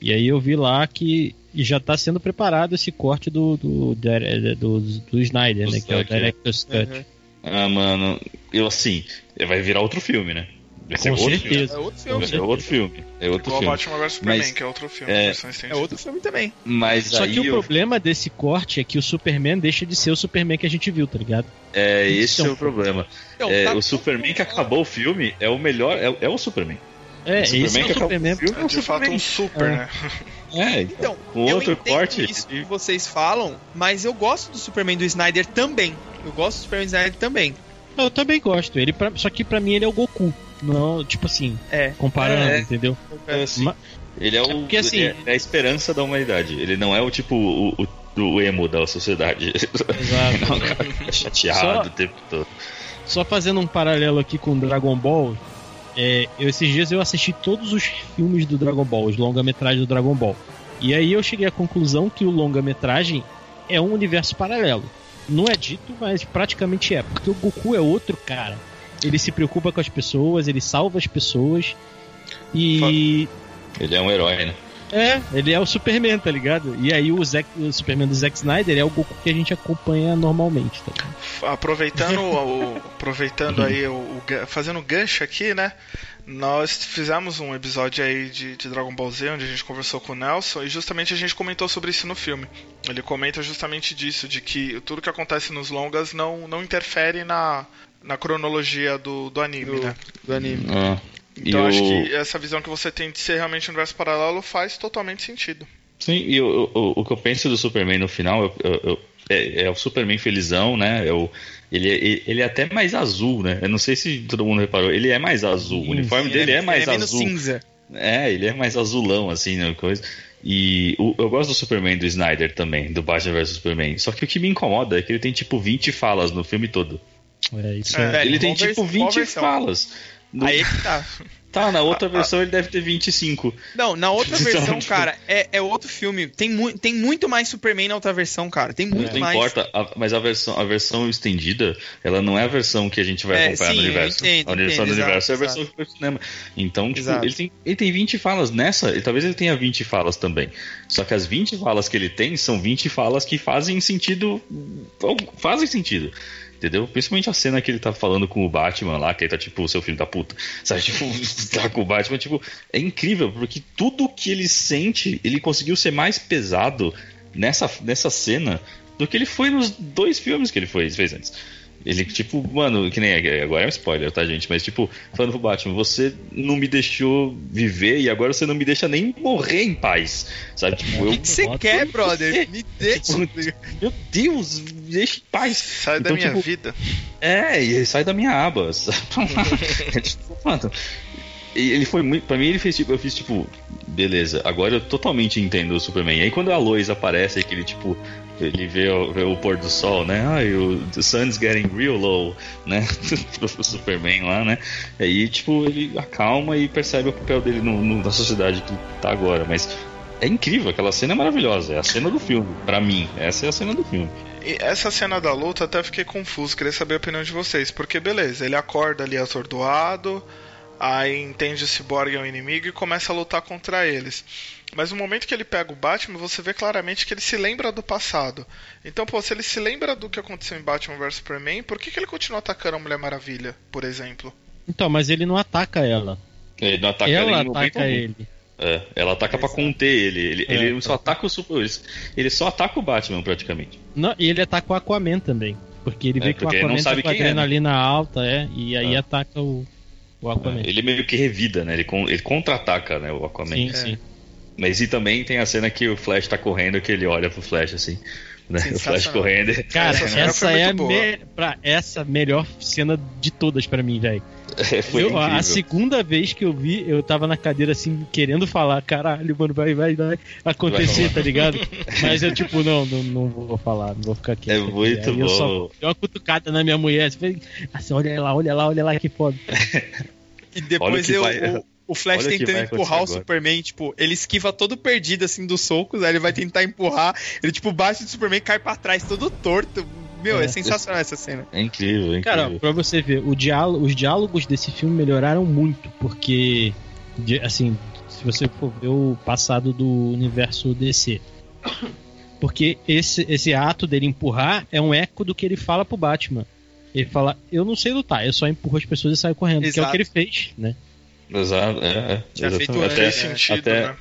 E aí eu vi lá que já tá sendo preparado esse corte do, do, do, do, do Snyder, né? Que é o
Zack, é.
Director's Cut.
Uhum.
Ah, mano, eu assim, vai virar outro filme, né? Ser
Com
outro
certeza.
É outro
filme.
filme.
Ser outro filme. É outro
Igual
filme.
Batman vs Superman,
Mas-
que é outro filme,
é-
É outro filme também.
Mas
Só
aí
que o
eu-
problema desse corte é que o Superman deixa de ser o Superman que a gente viu, tá ligado?
é, esse
Isso.
é o problema.
Então,
É,
tá-
o Superman que acabou o filme é o melhor, é, é o Superman.
É,
O
esse é
Superman
o
que acabou
Superman.
o filme é
É de fato
Superman.
um super,
É.
né?
É,
Então,
com
eu
outro corte.
isso que vocês falam, mas eu gosto do Superman do Snyder também. Eu gosto do Superman do Snyder também.
Eu também gosto. Ele pra- só que pra mim ele é o Goku. Não, tipo assim,
É.
comparando,
É.
entendeu?
É, assim,
Ma-
Ele é o
porque, assim-
ele é a esperança da humanidade. Ele não é o tipo o, o, o emo da sociedade.
Exato.
Não, cara, chateado
Só-
o tempo todo.
Só fazendo um paralelo aqui com Dragon Ball, é, eu- esses dias eu assisti todos os filmes do Dragon Ball, os longa-metragens do Dragon Ball. E aí eu cheguei à conclusão que o longa-metragem é um universo paralelo. Não é dito, mas praticamente é, porque o Goku é outro cara. Ele se preocupa com as pessoas, ele salva as pessoas. E
Ele é um herói, né?
é, ele é o Superman, tá ligado? E aí o, Zack- o Superman do Zack Snyder é o Goku que a gente acompanha normalmente, tá ligado?
Aproveitando, o, aproveitando aí, o, o fazendo gancho aqui, né? Nós fizemos um episódio aí de, de Dragon Ball Z, onde a gente conversou com o Nelson, e justamente a gente comentou sobre isso no filme. Ele comenta justamente disso, de que tudo que acontece nos longas não, não interfere na, na cronologia do, do anime,
Do-
né?
Do anime.
Ah, e
Então eu acho
o-
que essa visão que você tem de ser realmente um universo paralelo faz totalmente sentido.
Sim, e o, o, o que eu penso do Superman no final eu- eu- eu- é, é o Superman felizão, né? É o, ele, é- ele é até mais azul, né? Eu não sei se todo mundo reparou, ele é mais azul. O uniforme
Ele
dele é,
ele
mais
menos
azul.
cinza.
É, ele é mais azulão, assim, né? Coisa. E o- eu gosto do Superman do Snyder também, do Batman vs Superman. Só que o que me incomoda é que ele tem tipo 20 falas no filme todo.
É, isso
É,
é.
velho,
ele tem tipo
qual
20
versão?
falas. No-
Aí é que tá.
Tá, na outra versão ele deve ter 25.
Não, na outra
Então,
versão,
tipo-
cara, é, é outro filme. Tem, mu tem muito mais Superman na outra versão, cara. Tem muito
Não
mais.
importa, a- mas a versão, a versão estendida, ela não é a versão que a gente vai
É,
acompanhar
sim,
no universo.
entendo,
a versão
entendo,
do universo é a
exato,
versão que foi pro cinema. Então, tipo,
Exato.
ele tem, ele tem 20 falas nessa, e talvez ele tenha 20 falas também. Só que as 20 falas que ele tem são 20 falas que fazem sentido. fazem sentido. Entendeu? Principalmente a cena que ele tá falando com o Batman lá, que ele tá tipo, seu filho da puta. Sabe, tipo, tá com o Batman, tipo, é incrível, porque tudo que ele sente, ele conseguiu ser mais pesado nessa, nessa cena do que ele foi nos dois filmes que ele foi, fez antes. Ele, tipo, mano, que nem agora é um spoiler, tá, gente? Mas, tipo, falando pro Batman, você não me deixou viver e agora você não me deixa nem morrer em paz. Sabe? Tipo,
O
eu.
que que você
Bota
quer, brother?
você.
Me deixa.
Meu Deus, me deixa em paz.
Sai da
Então,
minha
tipo,
vida.
É, e sai da minha aba. É tipo, mano, ele foi muito. Pra mim, ele fez tipo. Eu fiz tipo. Beleza, agora eu totalmente entendo o Superman. E aí quando a Lois aparece, que ele tipo. Ele vê o, vê o pôr do sol, né? Ai, o the sun's getting real low, né? Pro Superman lá, né? Aí, tipo, ele acalma e percebe o papel dele no, no- na sociedade que tá agora. Mas é incrível, aquela cena é maravilhosa. É a cena do filme, pra mim. Essa é a cena do filme.
E essa cena da luta até fiquei confuso, queria saber a opinião de vocês. Porque, beleza, ele acorda ali atordoado, aí entende o Cyborg é um inimigo e começa a lutar contra eles. Mas no momento que ele pega o Batman, você vê claramente que ele se lembra do passado. Então, pô, se ele se lembra do que aconteceu em Batman vs Superman, por que, que ele continua atacando a Mulher Maravilha, por exemplo?
Então, mas ele não ataca ela.
Ele não ataca
ela
ela em
ataca ele.
É, ela ataca pra conter ele. Ele,
É,
ele só ataca o super. ele- só ataca o Batman praticamente.
Não, e ele ataca o Aquaman também. Porque ele
É,
vê que o
ele não
Aquaman tá
sabe
com a
quem é, né?
adrenalina alta, é, e aí
É.
ataca o, o Aquaman.
Ele meio que revida, né? Ele, ele contra-ataca, né? O Aquaman.
Sim, sim.
Mas e também tem a cena que o Flash tá correndo, que ele olha pro Flash assim. Né? O Flash correndo.
Cara,
Essa
essa, é a me... pra essa melhor cena de todas pra mim, velho.
É, Foi
Eu- a segunda vez que eu vi, eu tava na cadeira assim, querendo falar, caralho, mano, vai, vai, vai acontecer,
Vai
tá ligado? Mas eu, tipo, não, não, não vou falar, não vou ficar quieto.
É muito
Aí Eu só
bom.
dei uma cutucada na minha mulher, assim, olha lá, olha lá, olha lá que foda.
E depois
que
eu,
vai-
o, o Flash
olha
tentando empurrar o
agora.
Superman, tipo, ele esquiva todo perdido, assim, dos socos, aí ele vai tentar empurrar, ele, tipo, bate do Superman e cai pra trás, todo torto. Meu, é,
É.
sensacional essa cena.
É incrível, é incrível.
Cara, pra você ver, o diálogo, os diálogos desse filme melhoraram muito, porque, assim, se você for ver o passado do universo DC. Porque esse, esse ato dele empurrar é um eco do que ele fala pro Batman. Ele fala, eu não sei lutar, eu só empurro as pessoas e saio correndo, que é o
Exato.
que ele fez, né?
Exato, é, é, exatamente. até,
Fez sentido,
até,
né?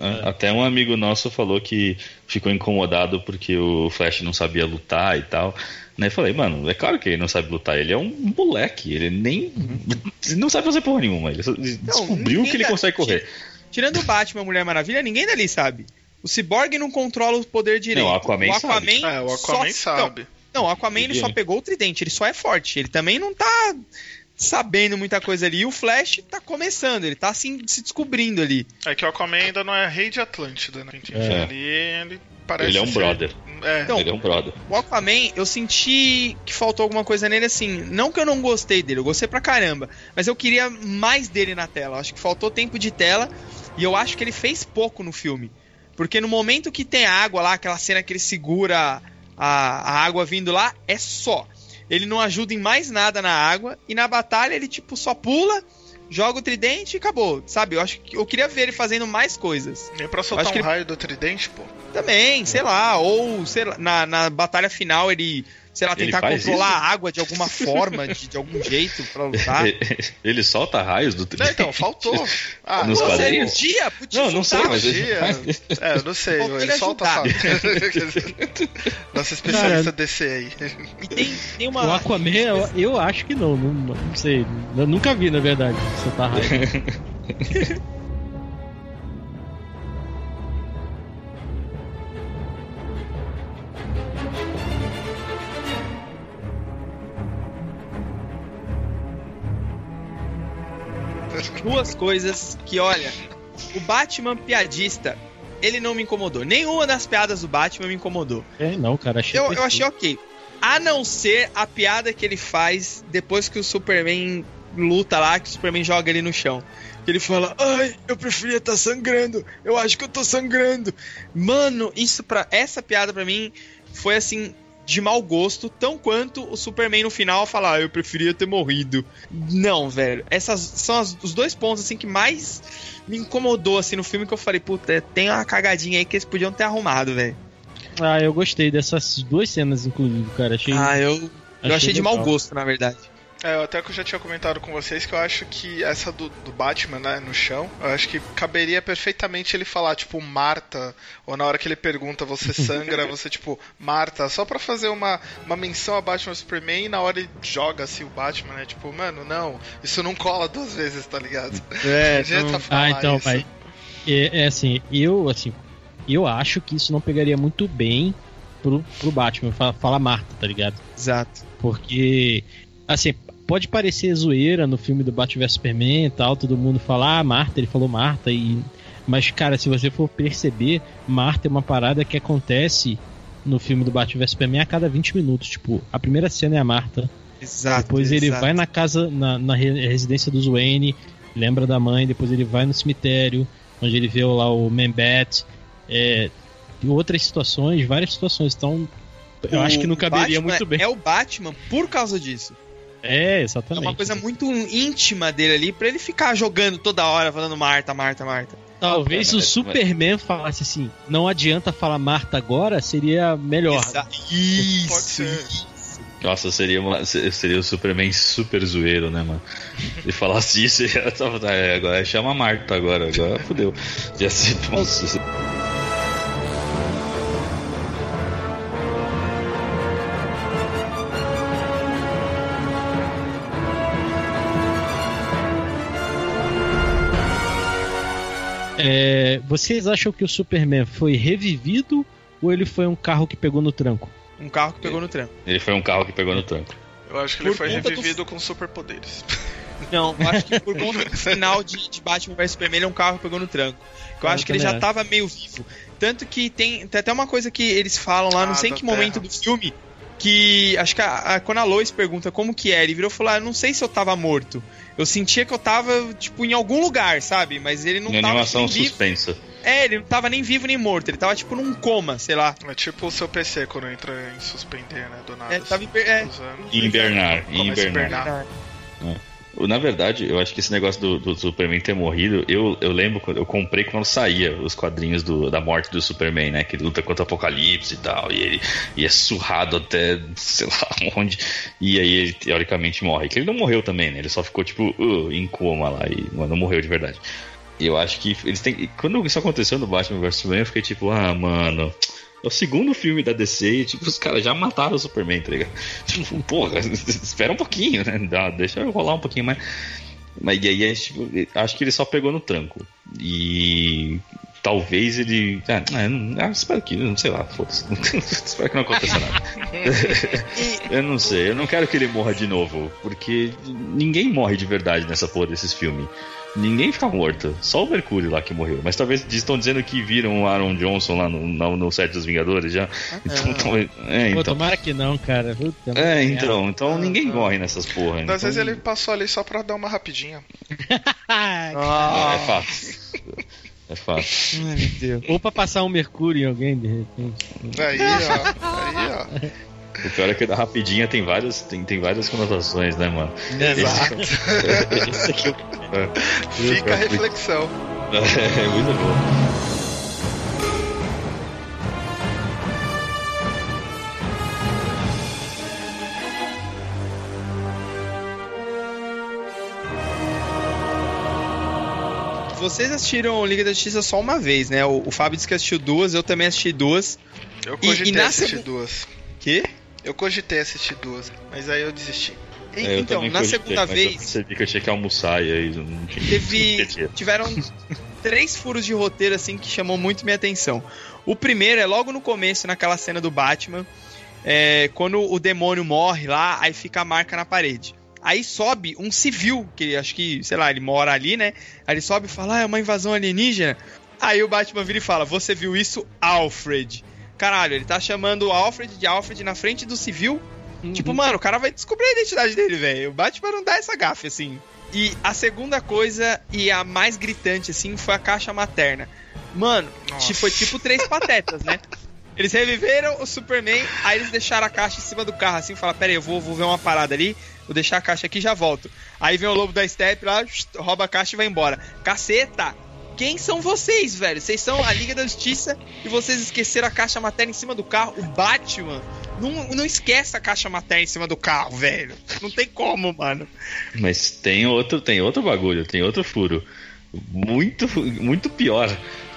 é, até um amigo nosso falou que ficou incomodado porque o Flash não sabia lutar e tal. Né, eu falei, mano, é claro que ele não sabe lutar, ele é um moleque, ele nem. Ele não sabe fazer porra nenhuma, ele só descobriu que ele
dá-
consegue correr.
Tirando o Batman e a Mulher Maravilha, ninguém dali sabe. O Cyborg não controla o poder direito.
Não, o Aquaman sabe.
É, o Aquaman
só-
sabe.
Não, não, o Aquaman ele
Ele-
só pegou o tridente, ele só é forte. Ele também não tá sabendo muita coisa ali. E o Flash tá começando, ele tá assim se descobrindo ali.
É que o Aquaman ainda não é rei de Atlântida, né?
É.
Ali ele parece
Ele é um
ser-
brother.
É,
Então,
ele é um brother.
O Aquaman, eu senti que faltou alguma coisa nele assim. Não que eu não gostei dele, eu gostei pra caramba. Mas eu queria mais dele na tela. Acho que faltou tempo de tela. E eu acho que ele fez pouco no filme. Porque no momento que tem água lá, aquela cena que ele segura a, a água vindo lá, é só. Ele não ajuda em mais nada na água. E na batalha ele, tipo, só pula, joga o tridente e acabou. Sabe? Eu acho que eu queria ver ele fazendo mais coisas.
nem pra soltar um
ele-
raio do tridente, pô.
Também, sei lá, ou sei lá, na, na batalha final ele, sei lá, tentar controlar
isso?
a água de alguma forma, de, de algum jeito pra lutar.
Ele solta raios do tridente.
então, faltou. Ah,
Nos
não,
quadrinhos?
podia, podia
Não, não sei,
soltar.
mas.
É, eu não sei,
Faltou
ele
ele
solta, sabe? Nossa especialista DC aí.
E tem, tem
O
uma.
Aquaman, eu, eu acho que não, não, não sei. Eu nunca vi, na verdade, soltar raio.
duas coisas que, olha, o Batman piadista, ele não me incomodou. Nenhuma das piadas do Batman me incomodou.
É, não, cara, achei
Eu, eu achei ok. A não ser a piada que ele faz depois que o Superman luta lá, que o Superman joga ele no chão. Que ele fala, ai, eu preferia estar sangrando. Eu acho que eu tô sangrando. Mano, isso pra. Essa piada pra mim foi assim. De mau gosto, tão quanto o Superman no final falar, ah, eu preferia ter morrido. Não, velho. Essas são as- os dois pontos assim que mais me incomodou assim no filme que eu falei, puta, tem uma cagadinha aí que eles podiam ter arrumado, velho.
Ah, eu gostei dessas duas cenas, inclusive, cara. Achei.
Ah, eu, eu achei de mau gosto, na verdade.
É, até que eu já tinha comentado com vocês que eu acho que essa do, do Batman, né, no chão, eu acho que caberia perfeitamente ele falar, tipo, Marta, ou na hora que ele pergunta, você sangra, você, tipo, Marta, só pra fazer uma, uma menção a Batman Superman e na hora ele joga assim o Batman, né, tipo, mano, não, isso não cola duas vezes, tá ligado?
É, não-
falar
Ah, então,
isso.
vai. É, é assim, eu assim, eu acho que isso não pegaria muito bem pro, pro Batman, fala, fala Marta, tá ligado?
Exato.
Porque, assim, pode parecer zoeira no filme do Batman vs Superman e tal, todo mundo fala, ah, Marta, ele falou Marta, e. Mas, cara, se você for perceber, Marta é uma parada que acontece no filme do Batman vs Superman a cada 20 minutos. Tipo, a primeira cena é a Marta,
Exato.
depois ele
exato.
vai na casa, na, na re- residência do Wayne, lembra da mãe, depois ele vai no cemitério, onde ele vê lá o Man-Bat. É, outras situações, várias situações. Então, eu
O
acho que não caberia
Batman
muito bem.
É o Batman por causa disso.
É,
É
exatamente.
uma coisa muito íntima dele ali, pra ele ficar jogando toda hora, falando Marta, Marta, Marta.
Talvez
É,
o
mas-
Superman falasse assim, não adianta falar Marta agora, seria melhor.
Exa-
Pode
Isso.
ser.
Nossa, seria, uma- seria o Superman super zoeiro, né, mano? Ele falasse isso, ia tava, tá, é, agora chama a Marta agora, agora fodeu. Já se, nossa,
É, vocês acham que o Superman foi revivido ou ele foi um carro que pegou no tranco?
Um carro que pegou no trampo.
ele foi um carro que pegou no tranco.
Eu acho que ele
Por
foi
conta do-
revivido com superpoderes.
Não, eu acho que por conta do final de, de Batman vs Superman, ele é um carro que pegou no tranco. Eu
Eu
acho que ele já
acho.
tava meio vivo. Tanto que tem, tem até uma coisa que eles falam lá, não
Ah,
sei em que momento
Terra.
do filme, que acho que a- a- quando a Lois pergunta como que é, ele virou e falou: ah, não sei se eu tava morto. Eu sentia que eu tava, tipo, em algum lugar, sabe? Mas ele não
Em
tava
animação
nem vivo.
suspensa.
É, ele não tava nem vivo nem morto, ele tava tipo num coma, sei lá.
É tipo o seu PC quando entra em suspender, né, do nada.
É, tava hiper- é.
Invernar,
Começa a
invernar.
hibernar.
Na verdade, eu acho que esse negócio do, do Superman ter morrido, eu, eu lembro eu comprei quando saía os quadrinhos do- da morte do Superman, né? Que ele luta contra o Apocalipse e tal, e ele e é surrado até sei lá onde, e aí ele teoricamente morre. Que ele não morreu também, né? Ele só ficou tipo uh, em coma lá e mano, não morreu de verdade. E eu acho que eles têm. Quando isso aconteceu no Batman vs Superman, eu fiquei tipo, ah, mano. É o segundo filme da DC e, tipo, os caras já mataram o Superman, tá ligado? Tipo, porra, espera um pouquinho, né? Dá- deixa eu rolar um pouquinho mais. Mas e aí, tipo, acho que ele só pegou no tranco. E talvez ele. Ah, ah, não- ah, espero que. Não sei lá, foda-se. espero que não aconteça nada. eu não sei, eu não quero que ele morra de novo. Porque ninguém morre de verdade nessa porra desses filmes. Ninguém fica morto, só o Mercúrio lá que morreu. Mas talvez estão dizendo que viram o Aaron Johnson lá no, no, no set dos Vingadores já. Então, talvez- é,
Pô,
então.
tomara que não, cara. Puta,
É, então, então ninguém morre nessas porra.
Às
então-
vezes ele passou ali só pra dar uma rapidinha.
Ai,
É fácil. É fácil.
Ai, meu Deus.
Ou pra passar um mercúrio em alguém, de repente.
Aí, ó. Aí, ó.
O pior é que da rapidinha tem várias, tem, tem várias conotações, né, mano?
Exato.
Esse aqui é,
Fica a reflexão.
é muito bom.
Vocês assistiram Liga da Justiça só uma vez, né? O, o Fábio disse que assistiu duas, eu também assisti duas.
Eu
E- e
cogitei
na
assistir
segu-
duas.
Que?
Eu cogitei assistir duas, mas aí eu desisti.
E-
É, eu
então, na
cogitei,
segunda
mas Eu
vez,
percebi que eu tinha que almoçar e aí eu não tinha
teve. tiveram três furos de roteiro assim que chamou muito minha atenção. O primeiro é logo no começo, naquela cena do Batman, é, quando o demônio morre lá, aí fica a marca na parede. Aí sobe um civil, que acho que, sei lá, ele mora ali, né? Aí ele sobe e fala, ah, é uma invasão alienígena. Aí o Batman vira e fala, você viu isso, Alfred? Caralho, ele tá chamando o Alfred de Alfred na frente do civil. Tipo, mano, o cara vai descobrir a identidade dele, velho. O Batman não dá essa gafe, assim. E a segunda coisa, e a mais gritante, assim, foi a caixa materna. Mano,
Nossa.
foi tipo três patetas, né? Eles reviveram o Superman, aí eles deixaram a caixa em cima do carro, assim, fala, pera aí, eu vou, vou ver uma parada ali, vou deixar a caixa aqui e já volto. Aí vem o lobo da Step lá, rouba a caixa e vai embora. Caceta! Quem são vocês, velho? Vocês são a Liga da Justiça e vocês esqueceram a caixa materna em cima do carro. O Batman não, não esquece a caixa materna em cima do carro, velho. Não tem como, mano.
Mas tem outro, tem outro bagulho, tem outro furo. Muito, muito pior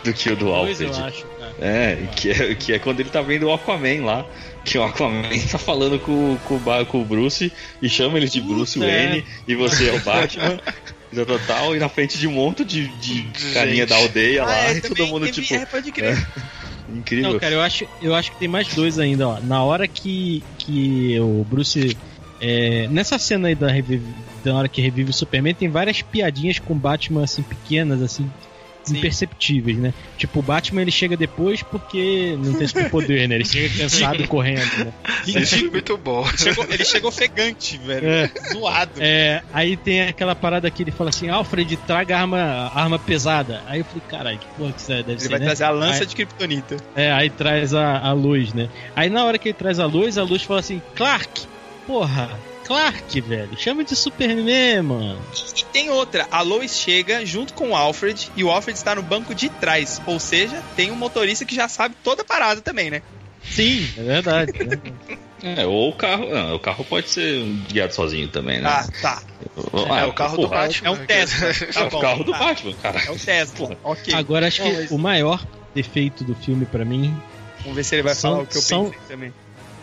do que o do Alfred.
eu acho, cara.
É, que é, que é quando ele tá vendo o Aquaman lá. Que o Aquaman tá falando com, com, com o Bruce e chama ele de Bruce
é.
Wayne e você é o Batman. e total, e na frente de um monte de, de carinha da aldeia lá,
Ah, é,
e todo
também
mundo
teve-
tipo.
é, pode crer.
é, incrível.
Não, cara, eu acho, eu acho que tem mais dois ainda, ó. Na hora que, que o Bruce. é, nessa cena aí da, revive, da hora que revive o Superman, tem várias piadinhas com o Batman, assim, pequenas, assim,
Sim.
imperceptíveis, né? Tipo, o Batman ele chega depois porque não tem superpoder, né? Ele chega cansado correndo, né?
Isso é muito bom.
Chegou- ele chegou ofegante, velho.
É.
Zoado.
É, aí tem aquela parada que ele fala assim, Alfred, traga arma, arma pesada. Aí eu falei, caralho, que porra que isso é? deve
Ele
ser,
vai
né?
trazer a lança
Aí-
de Kryptonita.
É, aí traz a, a luz, né? Aí na hora que ele traz a luz, a luz fala assim, Clark, porra, Clark, velho, chama de Superman, mano.
E tem outra, a Lois chega junto com o Alfred e o Alfred está no banco de trás. Ou seja, tem um motorista que já sabe toda a parada também, né?
Sim, é verdade. né?
É, ou o carro. Não, o carro pode ser guiado sozinho também, né?
Ah, tá.
Ah,
É o carro do
porra,
Batman.
É um Tesla.
É
Tá
o
bom,
carro do
tá.
Batman, cara.
É um Tesla. Ok.
Agora acho que
mas-
o maior defeito do filme pra mim
Vamos ver se ele vai
São-
falar o que eu
são-
pensei também.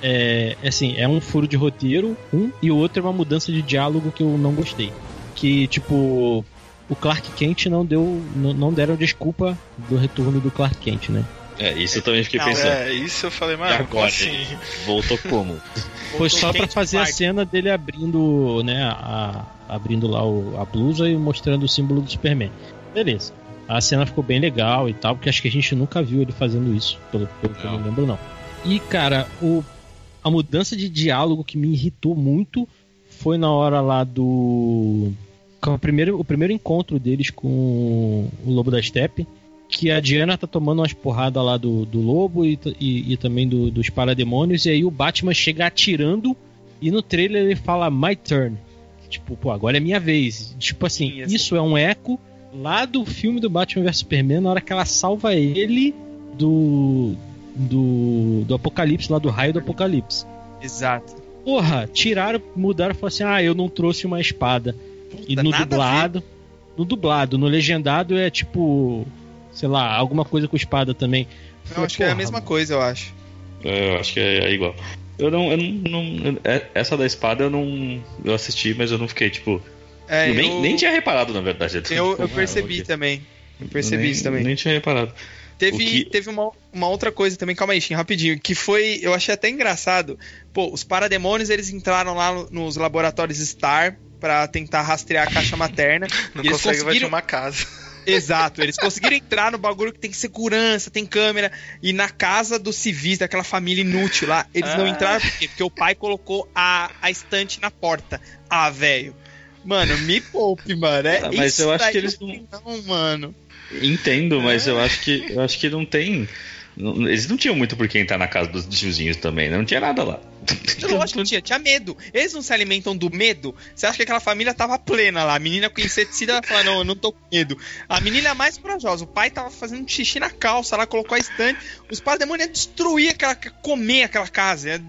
É assim, é um furo de roteiro, um, e o outro é uma mudança de diálogo que eu não gostei. Que, tipo, o Clark Kent não deu. Não, não deram desculpa do retorno do Clark Kent, né?
É, isso eu também fiquei
Não,
pensando.
É, isso eu falei, como
agora?
assim?
Voltou como?
Foi só pra
Kent
fazer a cena dele abrindo, né, a, abrindo lá o- a blusa e mostrando o símbolo do Superman. Beleza. A cena ficou bem legal e tal, porque acho que a gente nunca viu ele fazendo isso, pelo, pelo que eu
Não.
me lembro, não. E, cara, o, a mudança de diálogo que me irritou muito foi na hora lá do. com o primeiro, o primeiro encontro deles com o Lobo da Steppe. Que a Diana tá tomando umas porradas lá do, do lobo e, e, e também do- dos parademônios, e aí o Batman chega atirando e no trailer ele fala My turn. Tipo, pô, agora é minha vez. Tipo assim,
Sim, assim.
isso é um eco lá do filme do Batman vs Superman, na hora que ela salva ele do. Do. do apocalipse, lá do raio do apocalipse.
Exato.
Porra, tiraram, mudaram e falaram assim: ah, eu não trouxe uma espada. e
Puta,
no
nada a
dublado. No dublado, no legendado é tipo. Sei lá, alguma coisa com espada também.
Não, acho que é a mesma coisa, eu acho.
É, eu acho que é, é igual. Eu não, eu não, não- é- Essa da espada eu não. Eu assisti, mas eu não fiquei, tipo.
É,
eu nem,
eu,
nem tinha reparado, na verdade.
eu,
Tipo,
eu
ah,
percebi
ok.
também. Eu percebi
nem,
isso também.
Nem tinha reparado.
Teve,
que-
teve uma, uma outra coisa também, calma aí, Shin, rapidinho, que foi, eu achei até engraçado. Pô, os parademônios, eles entraram lá no- nos laboratórios Star pra tentar rastrear a caixa materna.
Não
E eles
consegue
conseguiram-
uma casa.
Exato, eles conseguiram entrar no bagulho que tem segurança, tem câmera, e na casa dos civis, daquela família inútil lá, eles não
Ah.
entraram por quê? Porque o pai colocou a, a estante na porta. Ah, velho. Mano, me poupe, mano. É
Ah, mas
isso
eu acho que eles
não, mano.
Entendo, mas eu acho que eu acho que não tem. não- Eles não tinham muito por que entrar na casa dos tiozinhos também, né? Não tinha nada lá.
Lógico que tinha, tinha medo. Eles não se alimentam do medo. Você acha que aquela família tava plena lá? A menina com inseticida vai falar: Não, eu não tô com medo. A menina é mais corajosa. O pai tava fazendo xixi na calça lá, colocou a estante. Os parademônios iam destruir aquela. comer aquela casa, ia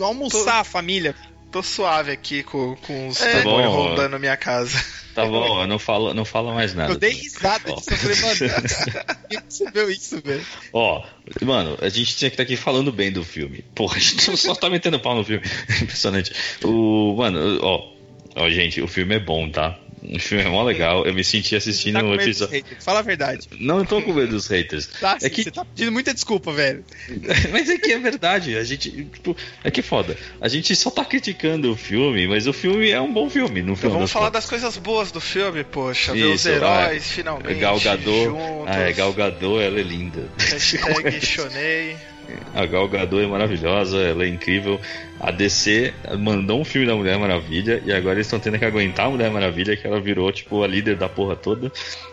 almoçar a família.
Tô suave aqui com, com os
É.
demônios
Bom,
rondando minha casa.
Tá bom, eu não falo, não falo mais nada.
Eu dei risada disso. Eu falei, mano, quem percebeu isso, velho?
Ó, mano, a gente tinha que estar aqui falando bem do filme. Porra, a gente só tá metendo pau no filme. Impressionante. O, mano, ó, ó, gente, o filme é bom, tá? O filme é mó legal. Eu me senti assistindo
Tá
um episódio.
Fala a verdade.
Não, eu tô com medo dos haters.
Tá,
É que-
Você tá pedindo muita desculpa, velho.
Mas é que é verdade, a gente, tipo, é que é foda. A gente só tá criticando o filme, mas o filme é um bom filme, no
Então vamos
das
falar das coisas boas do filme, poxa. Ver os heróis
ah,
finalmente.
Gal Gadot,
juntos.
ah, é, Gal Gadot, ela é linda.
Hashtag Shonei.
A Gal Gadot é maravilhosa, ela é incrível. A DC mandou um filme da Mulher Maravilha e agora eles estão tendo que aguentar a Mulher Maravilha, que ela virou, tipo, a líder da porra toda.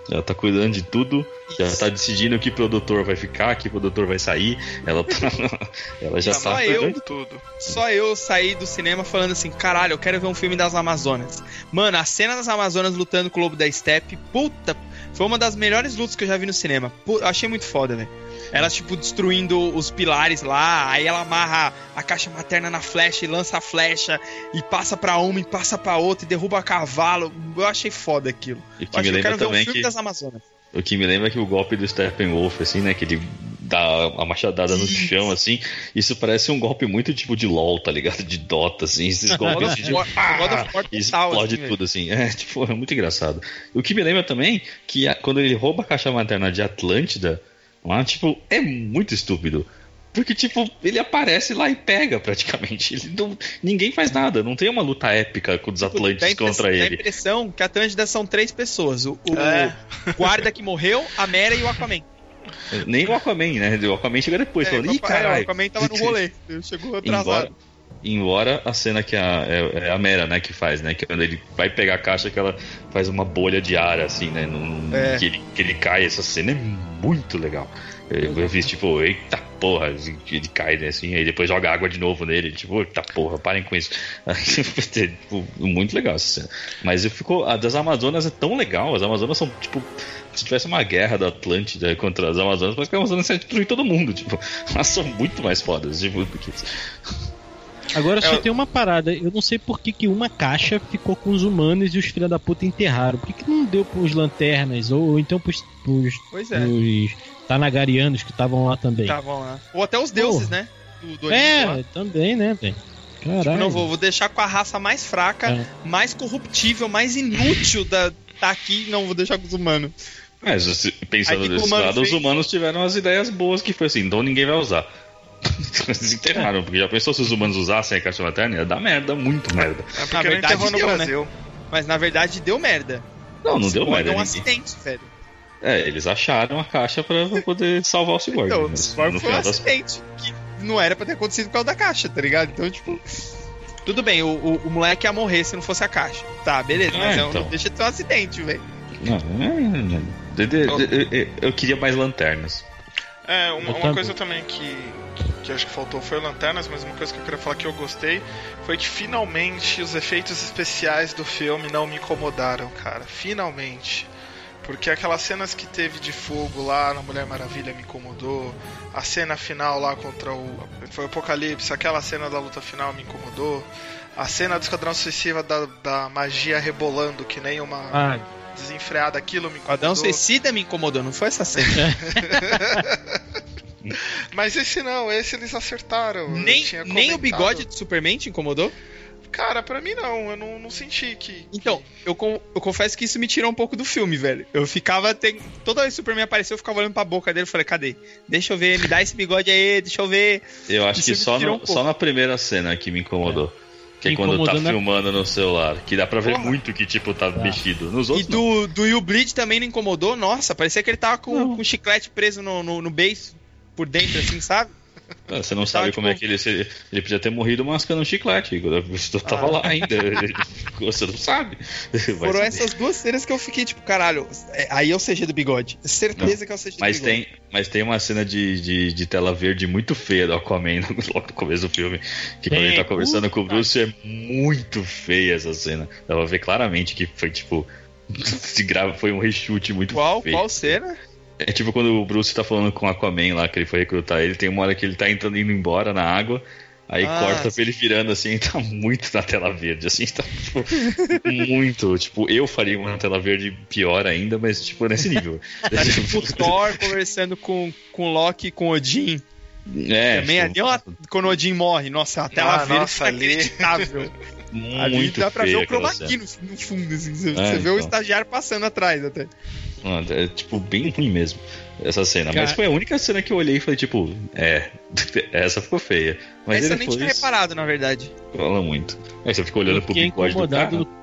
Ela tá cuidando de tudo, ela tá decidindo que produtor vai ficar, que produtor vai sair. Ela, tá, ela já
Só
tá
eu.
Tudo.
Só eu saí do cinema falando assim, caralho, eu quero ver um filme das Amazonas. Mano, a cena das Amazonas lutando com o Lobo da Steppe, puta, foi uma das melhores lutas que eu já vi no cinema. Achei muito foda, velho. Elas, tipo, destruindo os pilares lá, aí ela amarra a caixa materna na flecha e lança a flecha, e passa pra uma e passa pra outra, e derruba a cavalo. Eu achei foda aquilo.
E
Eu,
que me
achei, eu
lembra
quero ver um
também
filme
que
das Amazonas.
O que me lembra é que o golpe do Steppenwolf, assim, né? Que ele dá a machadada no chão, assim. Isso parece um golpe muito tipo de LOL, tá ligado? De Dota, assim. Esses golpes assim, de.
Total,
explode
assim,
tudo, assim. É, tipo, é muito engraçado. O que me lembra também que a- quando ele rouba a caixa materna de Atlântida, lá, tipo, é muito estúpido. Porque, tipo, ele aparece lá e pega praticamente. Ele não- ninguém faz nada. Não tem uma luta épica com os Atlantes
impressão-
contra
dá a
ele.
impressão que a Atlântida são três pessoas. O, o
É.
guarda que morreu, a Mera e o Aquaman.
Nem o Aquaman, né? O Aquaman chega depois,
É,
falando,
o
ih, caralho.
o Aquaman tava no rolê. Ele chegou atrasado.
Embora, embora a cena que a, é, é a Mera, né, que faz, né? Que quando ele vai pegar a caixa que ela faz uma bolha de ar, assim, né? num-
É.
que, ele, que ele cai, essa cena é muito legal. Eu, eu fiz tipo, eita porra, assim, ele cai, né, assim, aí depois joga água de novo nele, tipo, eita porra, parem com isso. tipo, muito legal essa cena. Mas eu fico, a das Amazonas é tão legal, as Amazonas são, tipo, se tivesse uma guerra da Atlântida contra as Amazonas, parece que as Amazonas iam destruir todo mundo, tipo, elas são muito mais fodas, tipo, do que isso.
Agora só
É,
tem uma parada, eu não sei por que, que uma caixa ficou com os humanos e os filha da puta enterraram. Por que, que não deu pros lanternas? Ou, ou então pros, pros,
Pois é.
pros Tanagarianos que estavam lá também?
Estavam lá. Ou até os deuses, né? Do, do
é,
lá.
também, né, velho? Caralho.
Tipo, não, vou, vou deixar com a raça mais fraca,
É.
mais corruptível, mais inútil da, tá aqui. Não, vou deixar com os humanos.
Mas se- pensando
Aí,
desse lado, os
fez-
humanos tiveram as ideias boas que foi assim, então ninguém vai usar. Eles enterraram, porque já pensou se os humanos usassem a caixa materna? Ia dar merda, muito merda.
É porque
Na verdade,
enterrou no
deu, né?
Brasil.
Mas na verdade deu merda.
Não, não deu merda.
um
ninguém-
acidente, velho.
É, eles acharam a caixa pra pra poder salvar o Cyborg.
Então,
mas
o Cyborg foi um
das
acidente. Que não era pra ter acontecido por causa da caixa, tá ligado? Então, tipo. Tudo bem, o, o, o moleque ia morrer se não fosse a caixa. Tá, beleza, mas
É,
é um-
então.
não deixa de ser um acidente, velho.
Não, é, é, de- eu- eu queria mais lanternas.
É, uma, uma coisa também que, que acho que faltou foi Lanternas, mas uma coisa que eu queria falar que eu gostei foi que finalmente os efeitos especiais do filme não me incomodaram, cara. Finalmente. Porque aquelas cenas que teve de fogo lá na Mulher Maravilha me incomodou. A cena final lá contra o. Foi o Apocalipse, aquela cena da luta final me incomodou. A cena do Esquadrão Suicida da, da magia rebolando que nem uma
Ah,
desenfreada, aquilo me incomodou.
Adão Suicida me incomodou, não foi essa cena.
Mas esse não, esse eles acertaram.
nem,
tinha
nem o bigode do Superman te incomodou?
Cara, pra mim não, eu não, não senti que.
Então, eu, eu confesso que isso me tirou um pouco do filme, velho. Eu ficava. Tem, toda vez que o Superman apareceu, eu ficava olhando pra boca dele e falei, cadê? Deixa eu ver, me dá esse bigode aí, deixa eu ver.
Eu acho
Isso
que só, no-
um
só na primeira cena que me incomodou. Que é quando tá filmando no celular. Que dá pra ver
Porra.
muito que, tipo, tá mexido. Nos
E
outros, não.
do, do Will Bleed também não incomodou? Nossa, parecia que ele tava com, com chiclete preso no, no, no beiço por dentro, assim, sabe?
Você não
Tava,
sabe como é
tipo-
que ele. se- ele podia ter morrido mascando um chiclete. Eu tava
Ah.
lá ainda. Você não sabe. Vai
Foram
saber.
essas duas cenas que eu fiquei tipo, caralho, é- aí é o CG do bigode. Certeza que é o CG
Mas
do bigode.
tem, mas tem uma cena de, de, de tela verde muito feia do Aquaman no- logo no começo do filme. Que quando
Tem.
ele tá conversando com o Bruce é muito feia essa cena. Dá pra ver claramente que foi tipo. Se grava, foi um reshoot muito
Qual,
feio.
qual cena?
É tipo quando o Bruce tá falando com o Aquaman lá, que ele foi recrutar ele, tem uma hora que ele tá entrando indo embora na água. Aí
Ah,
corta pra ele virando assim, e tá muito na tela verde, assim, tá tipo, muito. Tipo, eu faria uma tela verde pior ainda, mas tipo, nesse nível.
Tá tipo o Thor conversando com, com o Loki e com o Odin.
é,
Também
tipo,
ali, ó, quando o Odin morre. Nossa, é uma tela
Ah,
verde
nossa, ali.
inacreditável. Ali
Muito
dá pra ver o chroma key no, no fundo, assim. Você,
É,
você vê o
então.
estagiário passando atrás até.
Mano, é tipo bem ruim mesmo essa cena.
Cara-
Mas foi a única cena que eu olhei e falei, tipo, é, essa ficou feia. Mas
Essa eu nem tinha reparado, na verdade.
fala muito. Aí você fica olhando pro bigode do
incomodado.
cara.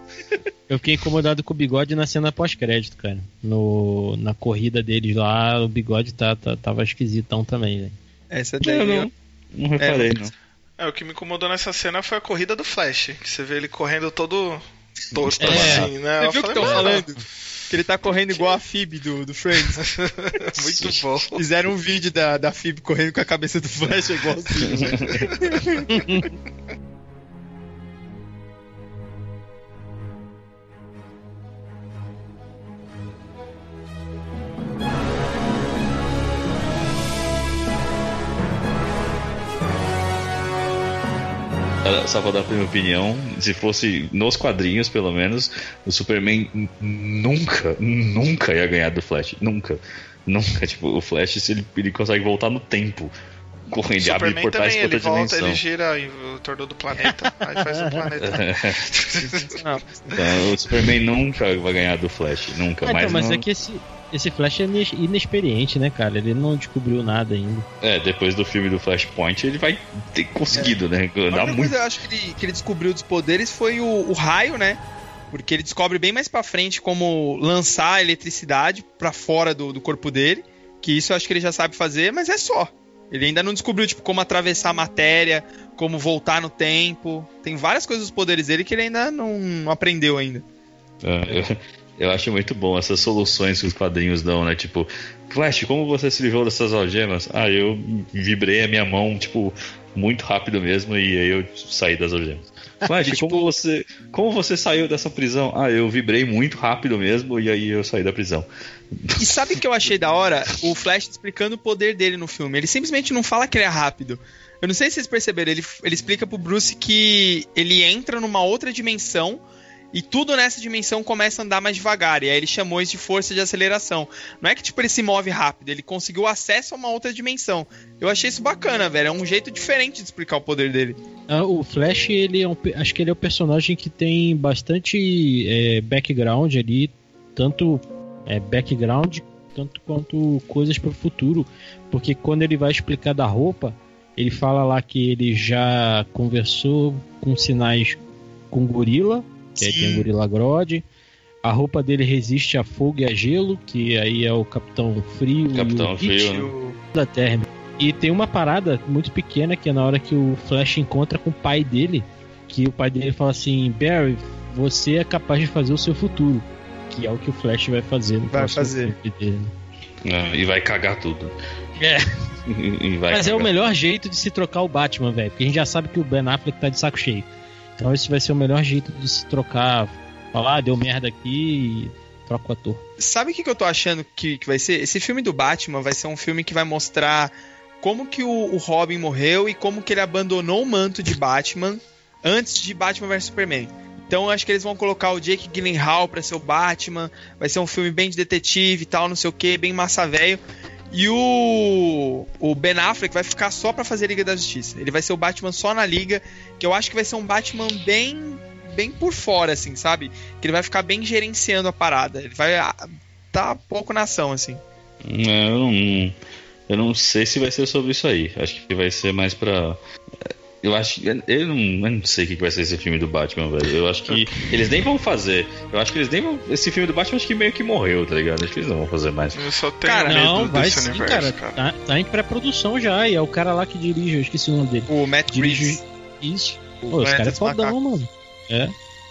Eu fiquei incomodado com o bigode na cena pós-crédito, cara. No, na corrida deles lá, o bigode tá, tá- tava esquisitão também, velho.
Essa
Eu não, não reparei,
É,
não.
É, o que me incomodou nessa cena foi a corrida do Flash, que você vê ele correndo todo torto
É.
assim, né?
Você viu o que estão
"Mano,
falando? Que ele tá correndo igual a Phoebe do, do Friends.
Muito bom.
Fizeram um vídeo da, da Phoebe correndo com a cabeça do Flash igualzinho. né?
Só pra dar a minha opinião, se fosse nos quadrinhos, pelo menos, o Superman nunca, nunca ia ganhar do Flash. Nunca. Nunca. Tipo, o Flash, se ele, ele consegue voltar no tempo. Correndo, ele abre
Superman
portais
também,
pra
ele volta,
dimensão.
ele gira em torno do planeta, aí faz o planeta.
Então, o Superman nunca vai ganhar do Flash. Nunca.
Ah,
mas
então, mas
não-
é que esse, esse Flash é inexperiente, né, cara? Ele não descobriu nada ainda.
É, depois do filme do Flashpoint, ele vai ter conseguido, né?
A
Dá
única
muito.
coisa eu acho que ele, que ele descobriu dos poderes foi o, o raio, né? Porque ele descobre bem mais pra frente como lançar a eletricidade pra fora do, do corpo dele. Que isso eu acho que ele já sabe fazer, mas é só. Ele ainda não descobriu, tipo, como atravessar a matéria, como voltar no tempo. Tem várias coisas dos poderes dele que ele ainda não, aprendeu ainda.
É, eu, eu acho muito bom essas soluções que os quadrinhos dão, né? Tipo, Flash, como você se livrou dessas algemas? Ah, eu vibrei a minha mão, tipo, muito rápido mesmo e aí eu saí das algemas. Flash, como você, como você saiu dessa prisão? Ah, eu vibrei muito rápido mesmo e aí eu saí da prisão.
E sabe o que eu achei da hora? O Flash explicando o poder dele no filme. Ele simplesmente não fala que ele é rápido. Eu não sei se vocês perceberam, ele, ele explica pro Bruce que ele entra numa outra dimensão e tudo nessa dimensão começa a andar mais devagar. E aí ele chamou isso de força de aceleração. Não é que tipo ele se move rápido, ele conseguiu acesso a uma outra dimensão. Eu achei isso bacana, velho. É um jeito diferente de explicar o poder dele.
Ah, o Flash, ele é um, acho que ele é o personagem que tem bastante é, background ali, tanto é, background tanto quanto coisas para o futuro, porque quando ele vai explicar da roupa, ele fala lá que ele já conversou com sinais com gorila, que aí tem o gorila Grodd. A roupa dele resiste a fogo e a gelo, que aí é o Capitão Frio
Capitão
e o
Frio, né?
da Terra. E tem uma parada muito pequena que é na hora que o Flash encontra com o pai dele, que o pai dele fala assim: Barry, você é capaz de fazer o seu futuro. Que é o que o Flash vai fazer no
Vai fazer.
dele.
Ah, e vai cagar tudo.
É.
E vai
Mas é o
cagar.
melhor jeito de se trocar o Batman, velho. Porque a gente já sabe que o Ben Affleck tá de saco cheio. Então esse vai ser o melhor jeito de se trocar. Falar, ah, deu merda aqui e troca o ator.
Sabe o que, que eu tô achando que, que vai ser? Esse filme do Batman vai ser um filme que vai mostrar como que o, o Robin morreu e como que ele abandonou o manto de Batman antes de Batman vs Superman. Então acho que eles vão colocar o Jake Gyllenhaal pra ser o Batman. Vai ser um filme bem de detetive e tal, não sei o que, bem massa velho. E o, o Ben Affleck vai ficar só pra fazer Liga da Justiça. Ele vai ser o Batman só na Liga, que eu acho que vai ser um Batman bem bem por fora, assim, sabe? Que ele vai ficar bem gerenciando a parada. Ele vai ah, tá pouco na ação, assim.
É, Eu não, eu não sei se vai ser sobre isso aí. Acho que vai ser mais pra. Eu acho. Eu não, eu não sei o que vai ser esse filme do Batman, velho. Eu acho que eles nem vão fazer. Eu acho que eles nem vão. Esse filme do Batman acho que meio que morreu, tá ligado? Acho que eles não vão fazer mais.
Eu só tenho
Cara,
medo
não, vai
desse
sim,
universo,
cara. Tá, tá em pré-produção já. E é o cara lá que dirige, eu esqueci o nome dele.
O Matt
Dirige.
Reeves.
Isso.
O
Pô, esse cara é fodão, mano. É.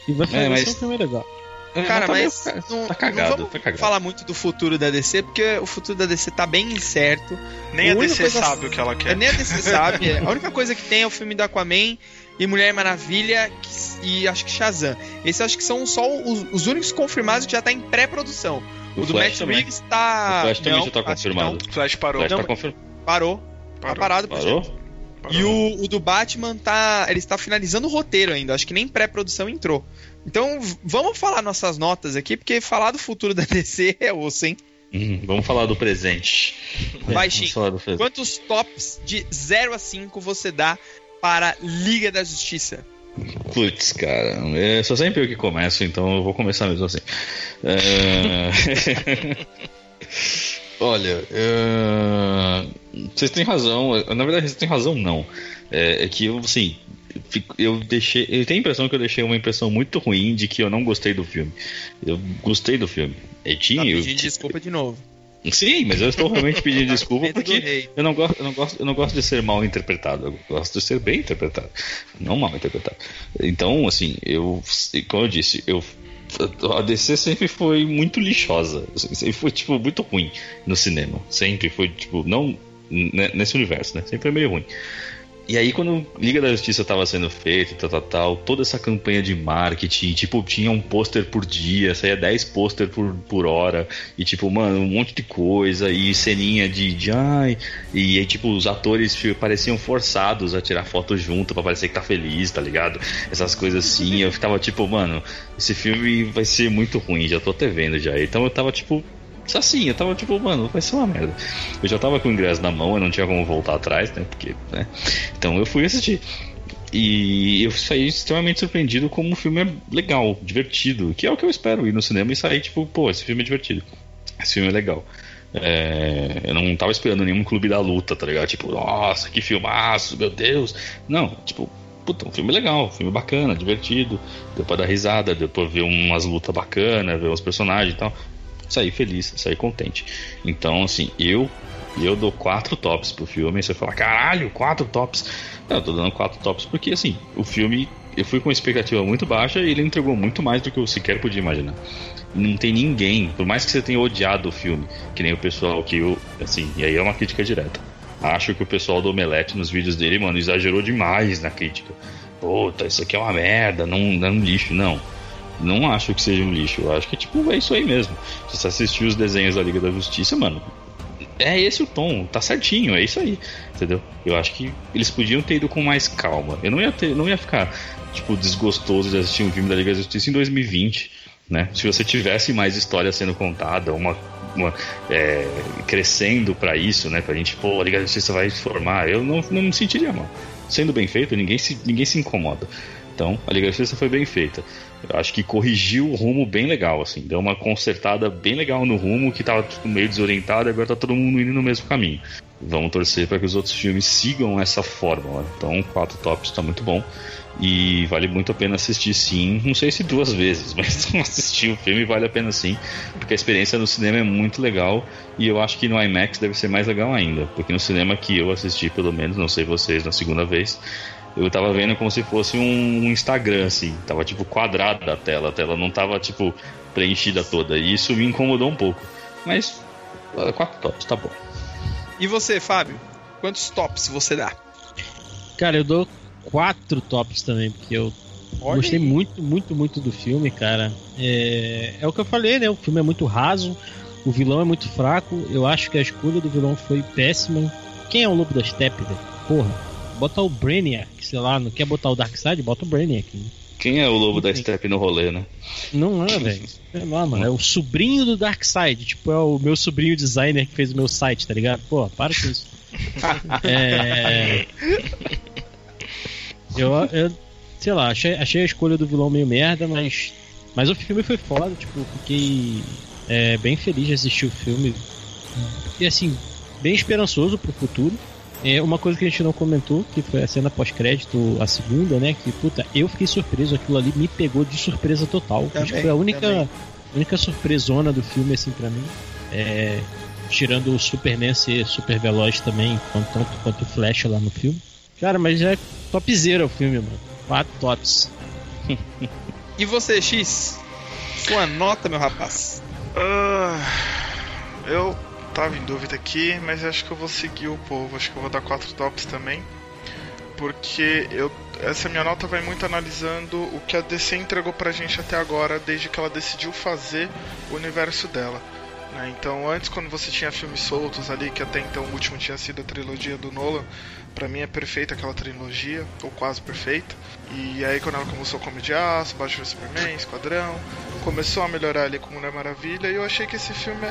E vai fazer
É, mas-
um filme legal.
Cara,
tá meio-
mas não,
tá cagado,
não vamos
tá cagado.
falar muito do futuro da DC, porque o futuro da DC tá bem incerto.
Nem a
única
DC
coisa-
sabe o que ela quer.
Nem a DC sabe. é. A única coisa que tem é o filme do Aquaman e Mulher Maravilha que- e acho que Shazam. Esses acho que são só os, os únicos confirmados que já tá em pré-produção. O,
O
do
Flash
Matt
também.
Reeves tá.
O Flash também
não,
já tá confirmado.
não.
Flash parou.
Flash
Não,
tá confirmado.
Parou. Tá
Parou.
parado por
Parou?
enquanto. E o, o do Batman tá. Ele está finalizando o roteiro ainda. Acho que nem pré-produção entrou. Então vamos falar nossas notas aqui, porque falar do futuro da DC é osso, hein?
Hum, vamos falar do presente.
Vai, Chico.
falar do presente.
Quantos tops de 0 a 5 você dá para Liga da Justiça?
Putz, cara, eu sou sempre eu que começo, então eu vou começar mesmo assim. É... Olha, é... vocês têm razão. Na verdade, vocês têm razão, não. É, é que eu, assim, eu deixei. Eu tenho a impressão que eu deixei uma impressão muito ruim de que eu não gostei do filme. Eu gostei do filme. Eu tinha.
Tá
eu-
desculpa de novo.
Sim, mas eu estou realmente pedindo desculpa porque eu não, gosto, eu, não gosto, eu não gosto de ser mal interpretado, eu gosto de ser bem interpretado, não mal interpretado. Então, assim, eu, como eu disse, eu, a DC sempre foi muito lixosa, assim, sempre foi tipo muito ruim no cinema, sempre foi tipo não ne- nesse universo, né? Sempre foi meio ruim. E aí, quando Liga da Justiça tava sendo feita, tal, tal, tal, toda essa campanha de marketing, tipo, tinha um pôster por dia, saía 10 pôster por, por hora, e tipo, mano, um monte de coisa, e ceninha de, de ai, e aí, tipo, os atores pareciam forçados a tirar foto junto pra parecer que tá feliz, tá ligado? Essas coisas assim, eu ficava tipo, mano, esse filme vai ser muito ruim, já tô até vendo já. Então eu tava tipo, assim, eu tava tipo, mano, vai ser uma merda. Eu já tava com o ingresso na mão, eu não tinha como voltar atrás, né? Porque, né? Então eu fui assistir. E eu saí extremamente surpreendido como o filme é legal, divertido, que é o que eu espero ir no cinema e sair, tipo, pô, esse filme é divertido. Esse filme é legal. É, eu não tava esperando nenhum clube da luta, tá ligado? Tipo, nossa, que filmaço, meu Deus. Não, tipo, puta, um filme legal, um filme bacana, divertido. Deu pra dar risada, deu pra ver umas lutas bacanas, ver uns personagens e tal. Saí feliz, saí contente. Então, assim, eu eu dou quatro tops pro filme. Você fala, caralho, quatro tops. Não, eu tô dando quatro tops porque, assim, o filme eu fui com uma expectativa muito baixa e ele entregou muito mais do que eu sequer podia imaginar. Não tem ninguém, por mais que você tenha odiado o filme, que nem o pessoal que eu, assim, e aí é uma crítica direta. Acho que o pessoal do Omelete nos vídeos dele, mano, exagerou demais na crítica. Puta, isso aqui é uma merda, não, não é um lixo, não. Não acho que seja um lixo, eu acho que tipo, é isso aí mesmo. Se você assistir os desenhos da Liga da Justiça, mano, é esse o tom, tá certinho, é isso aí, entendeu? Eu acho que eles podiam ter ido com mais calma. Eu não ia ter, não ia ficar tipo desgostoso de assistir um filme da Liga da Justiça em 2020, né? Se você tivesse mais história sendo contada, uma, uma é, crescendo pra isso, né? Pra gente, pô, a Liga da Justiça vai se formar, eu não, não me sentiria mal. Sendo bem feito, ninguém se, ninguém se incomoda. Então, a Liga da Justiça foi bem feita. Acho que corrigiu o rumo bem legal, assim. Deu uma consertada bem legal no rumo, que tava tipo, meio desorientado e agora tá todo mundo indo no mesmo caminho. Vamos torcer para que os outros filmes sigam essa fórmula. Então, quatro tops tá muito bom. E vale muito a pena assistir sim. Não sei se duas vezes, mas assistir o filme vale a pena sim. Porque a experiência no cinema é muito legal. E eu acho que no IMAX deve ser mais legal ainda. Porque no cinema que eu assisti, pelo menos, não sei vocês na segunda vez, eu tava vendo como se fosse um Instagram, assim. Tava tipo quadrada a tela. A tela não tava tipo preenchida toda. E isso me incomodou um pouco. Mas ah, quatro tops, tá bom.
E você, Fábio? Quantos tops você dá?
Cara, eu dou quatro tops também, porque eu
Olha
gostei
aí.
muito, muito, muito do filme, cara. É, é o que eu falei, né? O filme é muito raso, o vilão é muito fraco. Eu acho que a escolha do vilão foi péssima. Quem é o Lobo da Steppe, velho? Porra, bota o Brainiac, sei lá, não quer botar o Darkseid? Bota o Brainiac.
Quem é o lobo da Step no rolê, né?
Não é, velho. Sei lá, mano. É o sobrinho do Darkseid. Tipo, é o meu sobrinho designer que fez o meu site, tá ligado? Pô, para com isso. é. Eu, eu sei lá, achei, achei a escolha do vilão meio merda, mas. Mas o filme foi foda, tipo, fiquei é, bem feliz de assistir o filme. E assim, bem esperançoso pro futuro. É uma coisa que a gente não comentou, que foi a cena pós-crédito, a segunda, né? Que, puta, eu fiquei surpreso, aquilo ali me pegou de surpresa total. Acho que
Também,
foi a única,
também.
única surpresona do filme, assim, pra mim. É, tirando o Superman ser super veloz também, quanto, tanto quanto o Flash lá no filme. Cara, mas já é topzera o filme, mano. Quatro tops.
E você, X? Sua nota, meu rapaz.
Ah, eu tava em dúvida aqui, mas acho que eu vou seguir o povo. Acho que eu vou dar quatro tops também. Porque eu, essa minha nota vai muito analisando o que a DC entregou pra gente até agora, desde que ela decidiu fazer o universo dela. né? Então, antes, quando você tinha filmes soltos ali, que até então o último tinha sido a trilogia do Nolan, pra mim é perfeita aquela trilogia, ou quase perfeita. E aí, quando ela começou com Homem de Aço, Batman Superman, Esquadrão, começou a melhorar ali com Mulher Maravilha, e eu achei que esse filme é,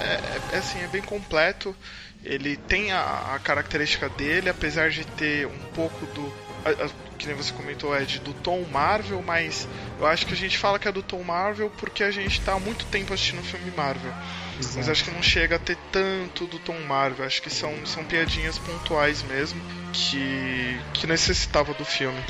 é- é, assim, é bem completo. Ele tem a, a característica dele, apesar de ter um pouco do a- a- que nem você comentou, Ed, do tom Marvel, mas eu acho que a gente fala que é do tom Marvel porque a gente tá há muito tempo assistindo filme Marvel. Mas acho que não chega a ter tanto do tom Marvel. Acho que são, são piadinhas pontuais mesmo que, que necessitava do filme.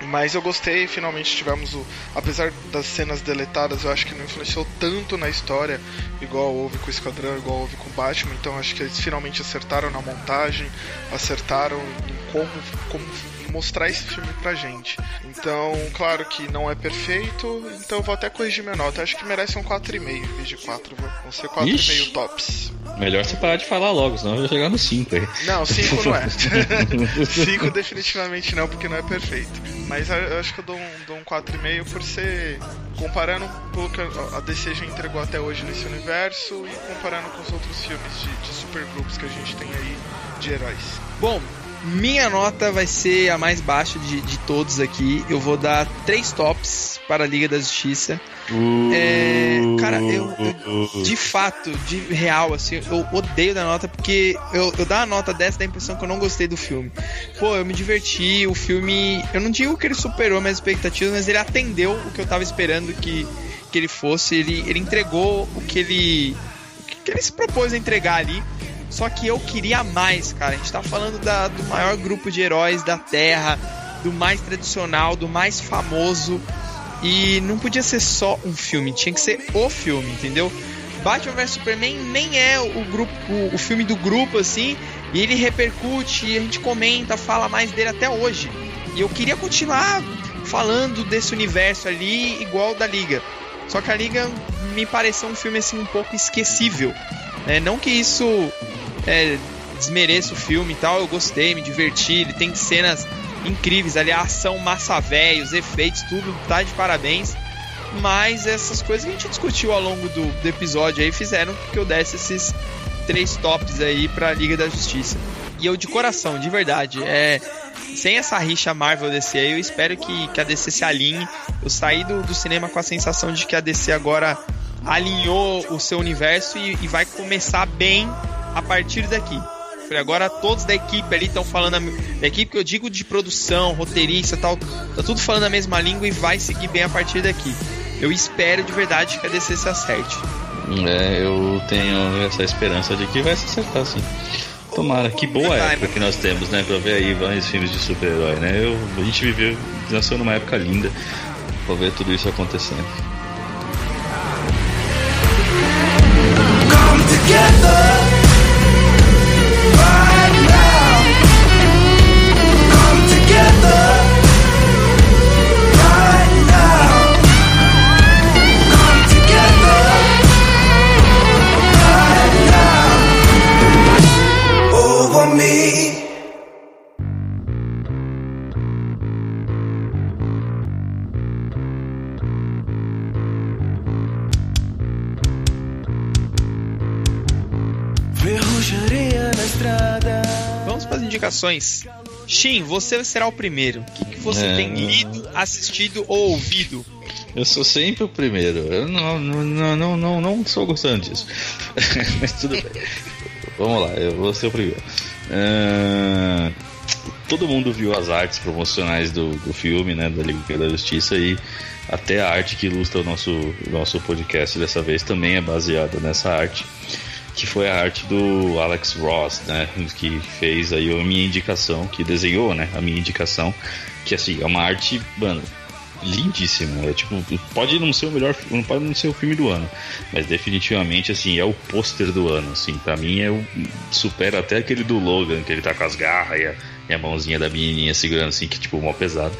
Mas eu gostei, finalmente tivemos o. Apesar das cenas deletadas, eu acho que não influenciou tanto na história, igual houve com o Esquadrão, igual houve com o Batman. Então acho que eles finalmente acertaram na montagem, acertaram em como, como mostrar esse filme pra gente. Então, claro que não é perfeito, então eu vou até corrigir minha nota. Acho que merece um 4,5 em vez de 4, viu? Vão ser 4,5
Ixi.
tops.
Melhor você parar de falar logo, senão eu vou chegar no 5 aí.
Não, 5 não é. 5 definitivamente não, porque não é perfeito. Mas eu acho que eu dou um, dou um 4,5 por ser. Comparando um pouco a a DC já entregou até hoje nesse universo e comparando com os outros filmes de, de supergrupos que a gente tem aí de heróis.
Bom, minha nota vai ser a mais baixa de, de todos aqui. Eu vou dar três tops para a Liga da Justiça. É, cara, eu, eu- de fato, de real, assim, eu odeio dar nota porque eu, eu dar a nota dessa dá a impressão que eu não gostei do filme. Pô, eu me diverti, o filme. Eu não digo que ele superou minhas expectativas, mas ele atendeu o que eu tava esperando que, que ele fosse. Ele, ele entregou o que ele. o que ele se propôs a entregar ali. Só que eu queria mais, cara. A gente tá falando da- do maior grupo de heróis da Terra, do mais tradicional, do mais famoso. E não podia ser só um filme, tinha que ser o filme, entendeu? Batman vs Superman nem é o grupo, o, o filme do grupo assim, e ele repercute, e a gente comenta, fala mais dele até hoje. E eu queria continuar falando desse universo ali igual da Liga. Só que a Liga me pareceu um filme assim um pouco esquecível. né? não que isso é, desmereça o filme e tal, eu gostei, me diverti, ele tem cenas incríveis ali, a ação massa velha, os efeitos, tudo tá de parabéns. Mas essas coisas que a gente discutiu ao longo do, do episódio aí fizeram que eu desse esses três tops aí pra Liga da Justiça. E eu de coração, de verdade, é. Sem essa rixa Marvel DC aí, eu espero que, que a DC se alinhe. Eu saí do, do cinema com a sensação de que a DC agora alinhou o seu universo e, e vai começar bem a partir daqui. Falei, agora todos da equipe ali estão falando a, da equipe que eu digo de produção, roteirista e tal, tá tudo falando a mesma língua e vai seguir bem a partir daqui. Eu espero de verdade que a DC se acerte.
É, eu tenho essa esperança de que vai se acertar sim. Tomara, que boa época que nós temos, né? Pra ver aí vários filmes de super-herói, né? Eu, a gente viveu, nasceu numa época linda pra ver tudo isso acontecendo.
Come together
Vamos para as indicações. Shin, você será o primeiro. O que, que você
É.
tem lido, assistido ou ouvido?
Eu sou sempre o primeiro. Eu não, não, não, não, não, estou gostando disso. Mas tudo bem. Vamos lá, eu vou ser o primeiro. Ah, todo mundo viu as artes promocionais do, do filme, né? Da Liga da Justiça e até a arte que ilustra o nosso, o nosso podcast dessa vez também é baseada nessa arte. Que foi a arte do Alex Ross, né? Que fez aí a minha indicação, que desenhou, né? A minha indicação. Que assim, é uma arte, mano, lindíssima. É tipo, pode não ser o melhor, não pode não ser o filme do ano, mas definitivamente assim é o pôster do ano. Assim, para mim é o supera até aquele do Logan que ele tá com as garras e a, e a mãozinha da menininha segurando assim que tipo mó pesado.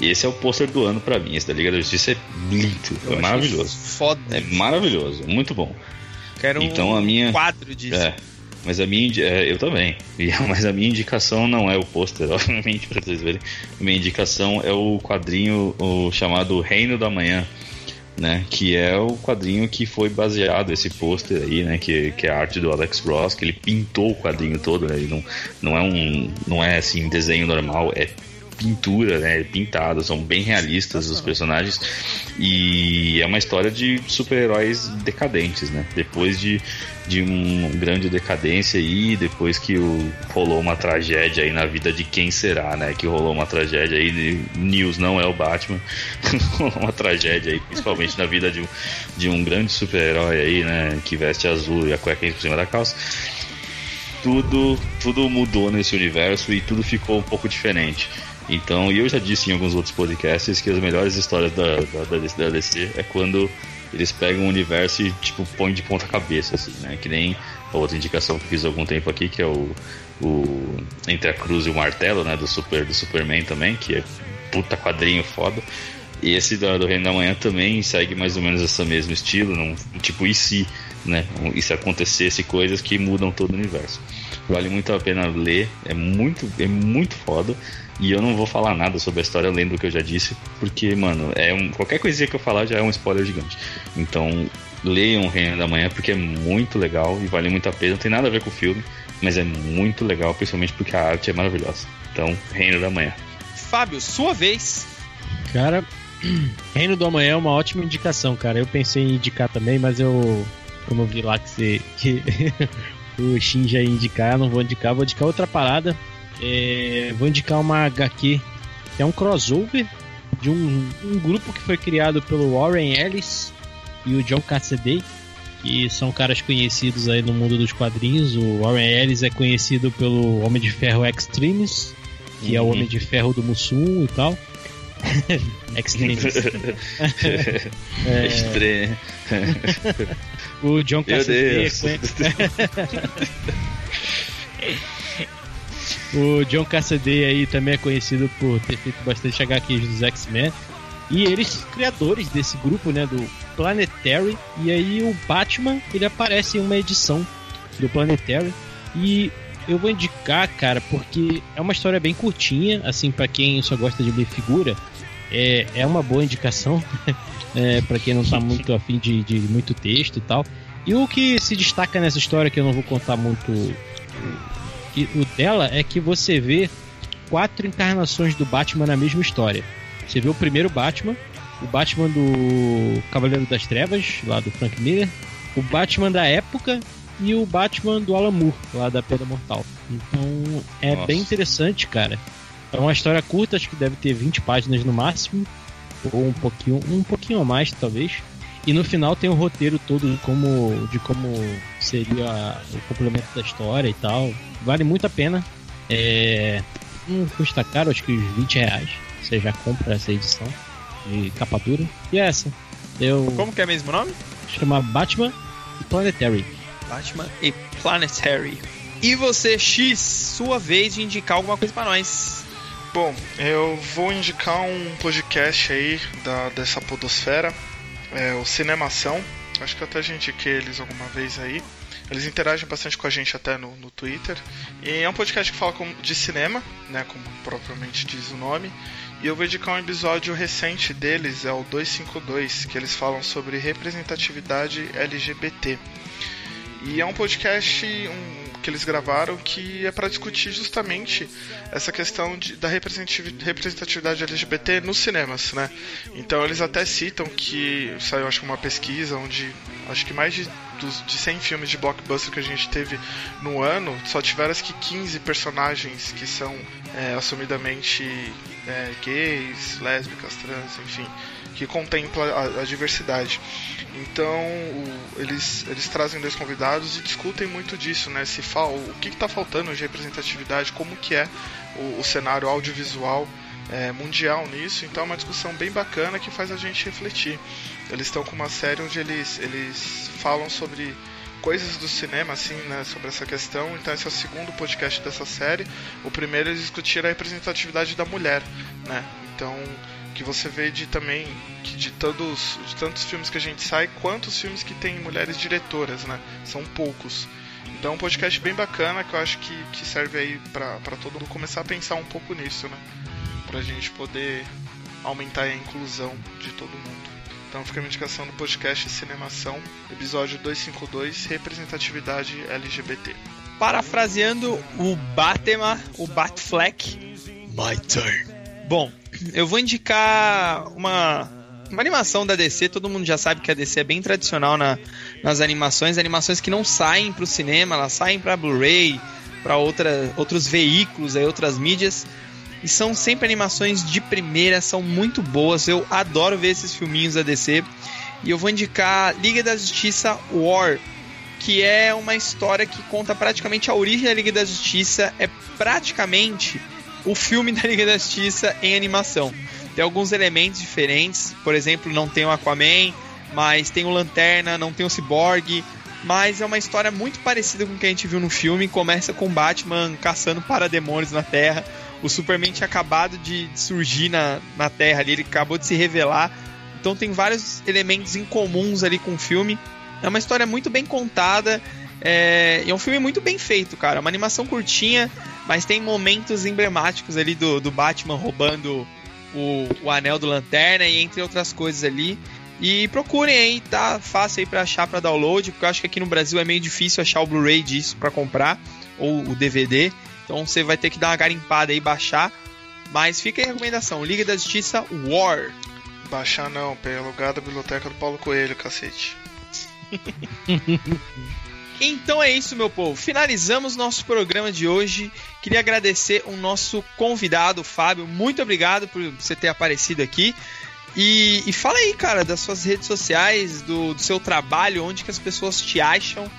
E esse é o pôster do ano pra mim. Esse da Liga da Justiça é lindo, é maravilhoso.
Foda.
É maravilhoso, muito bom.
Quero um
Então a minha
quadro disso.
é, mas a minha é, eu também. Mas a minha indicação não é o pôster, obviamente, pra vocês verem. A minha indicação é o quadrinho o chamado Reino da Manhã, né? Que é o quadrinho que foi baseado esse pôster aí, né? Que, que é a arte do Alex Ross, que ele pintou o quadrinho todo, né? Ele não, não é um não é assim desenho normal, é pintura, né? Pintados, são bem realistas os personagens. E é uma história de super-heróis decadentes, né? Depois de, de uma grande decadência aí, depois que o, rolou uma tragédia aí na vida de quem será, né? Que rolou uma tragédia aí, News não é o Batman, uma tragédia aí, principalmente na vida de um, de um grande super-herói aí, né? Que veste azul e a cueca por cima da calça tudo, tudo mudou nesse universo e tudo ficou um pouco diferente. Então, e eu já disse em alguns outros podcasts que as melhores histórias da, da, da, DC é quando eles pegam o universo e, tipo, põem de ponta cabeça, assim, né? Que nem a outra indicação que fiz há algum tempo aqui, que é o, o Entre a Cruz e o Martelo, né? Do, Super, do Superman também, que é puta quadrinho foda. E esse do, do Reino da Manhã também segue mais ou menos esse mesmo estilo, num, tipo, e se, né? E se acontecesse coisas que mudam todo o universo. Vale muito a pena ler, é muito, é muito foda. E eu não vou falar nada sobre a história além do que eu já disse, porque, mano, é um, qualquer coisinha que eu falar já é um spoiler gigante. Então, leiam Reino da Manhã porque é muito legal e vale muito a pena. Não tem nada a ver com o filme, mas é muito legal, principalmente porque a arte é maravilhosa. Então, Reino da Manhã.
Fábio, sua vez.
Cara, Reino do Amanhã é uma ótima indicação, cara. Eu pensei em indicar também, mas eu. Como eu vi lá que você. Que o Shin já ia indicar, eu não vou indicar, vou indicar outra parada. É, vou indicar uma HQ que é um crossover de um, um, grupo que foi criado pelo Warren Ellis e o John Cassaday, que são caras conhecidos aí no mundo dos quadrinhos. O Warren Ellis é conhecido pelo Homem de Ferro Extremis, que uhum. é o Homem de Ferro do Mussum e tal. Extremis.
é... Extreme.
o John Cassaday é O John Cassaday aí também é conhecido por ter feito bastante HQs dos X-Men. E eles, criadores desse grupo, né, do Planetary. E aí o Batman, ele aparece em uma edição do Planetary. E eu vou indicar, cara, porque é uma história bem curtinha, assim, para quem só gosta de ler figura. É, é uma boa indicação, é, para quem não tá muito afim de, de muito texto e tal. E o que se destaca nessa história, que eu não vou contar muito o dela é que você vê quatro encarnações do Batman na mesma história. Você vê o primeiro Batman, o Batman do Cavaleiro das Trevas, lá do Frank Miller, o Batman da época e o Batman do Alan Moore, lá da Pedra Mortal. Então é Nossa. bem interessante, cara. É uma história curta, acho que deve ter 20 páginas no máximo, ou um pouquinho, um pouquinho a mais talvez. E no final tem o roteiro todo de como, de como seria o complemento da história e tal. Vale muito a pena. É, não custa caro, acho que uns 20 reais. Você já compra essa edição de capa dura. E é essa. Eu...
Como que é mesmo o nome?
Chama Batman e Planetary.
Batman e Planetary. E você, X, sua vez de indicar alguma coisa para nós.
Bom, eu vou indicar um podcast aí da, dessa podosfera é, o Cinemação. Acho que até a gente que eles alguma vez aí. Eles interagem bastante com a gente até no, no Twitter. E é um podcast que fala com, de cinema, né, como propriamente diz o nome. E eu vou indicar um episódio recente deles, é o 252, que eles falam sobre representatividade LGBT. E é um podcast, um, que eles gravaram que é para discutir justamente essa questão de, da representatividade LGBT nos cinemas, né? Então eles até citam que saiu acho uma pesquisa onde acho que mais de dos, de 100 filmes de blockbuster que a gente teve no ano, só tiveram que 15 personagens que são é, assumidamente é, gays, lésbicas, trans, enfim, que contempla a, a diversidade. Então o, eles, eles trazem dois convidados e discutem muito disso, né? Se fal, o que está faltando de representatividade, como que é o, o cenário audiovisual é, mundial nisso. Então é uma discussão bem bacana que faz a gente refletir. Eles estão com uma série onde eles, eles falam sobre coisas do cinema, assim, né, sobre essa questão. Então esse é o segundo podcast dessa série. O primeiro eles discutiram a representatividade da mulher, né? Então que você vê de também que de todos de tantos filmes que a gente sai, quantos filmes que tem mulheres diretoras, né? São poucos. Então é um podcast bem bacana que eu acho que, que serve aí para todo mundo começar a pensar um pouco nisso, né? Pra gente poder aumentar a inclusão de todo mundo. Então fica a indicação do podcast Cinemação, episódio 252, representatividade LGBT.
Parafraseando o Batman, o Batfleck, My turn. Bom, eu vou indicar uma, uma animação da DC. Todo mundo já sabe que a DC é bem tradicional na, nas animações. Animações que não saem para o cinema, elas saem para Blu-ray, para outros veículos, aí, outras mídias. E são sempre animações de primeira, são muito boas. Eu adoro ver esses filminhos da DC. E eu vou indicar Liga da Justiça War, que é uma história que conta praticamente a origem da Liga da Justiça. É praticamente o filme da Liga da Justiça em animação. Tem alguns elementos diferentes, por exemplo, não tem o Aquaman, mas tem o Lanterna, não tem o Cyborg, mas é uma história muito parecida com o que a gente viu no filme. Começa com Batman caçando parademônios na Terra. O Superman tinha acabado de surgir na, na Terra ali, ele acabou de se revelar. Então tem vários elementos incomuns ali com o filme. É uma história muito bem contada. É, é um filme muito bem feito, cara. Uma animação curtinha, mas tem momentos emblemáticos ali do, do Batman roubando o, o anel do Lanterna e entre outras coisas ali. E procurem aí, tá fácil aí para achar para download, porque eu acho que aqui no Brasil é meio difícil achar o Blu-ray disso para comprar ou o DVD. Então você vai ter que dar uma garimpada aí baixar. Mas fica aí a recomendação: Liga da Justiça War.
Baixar não, pega lugar da biblioteca do Paulo Coelho, cacete.
Então é isso, meu povo. Finalizamos nosso programa de hoje. Queria agradecer o nosso convidado, Fábio. Muito obrigado por você ter aparecido aqui. E, e fala aí, cara, das suas redes sociais, do, do, seu trabalho, onde que as pessoas te acham.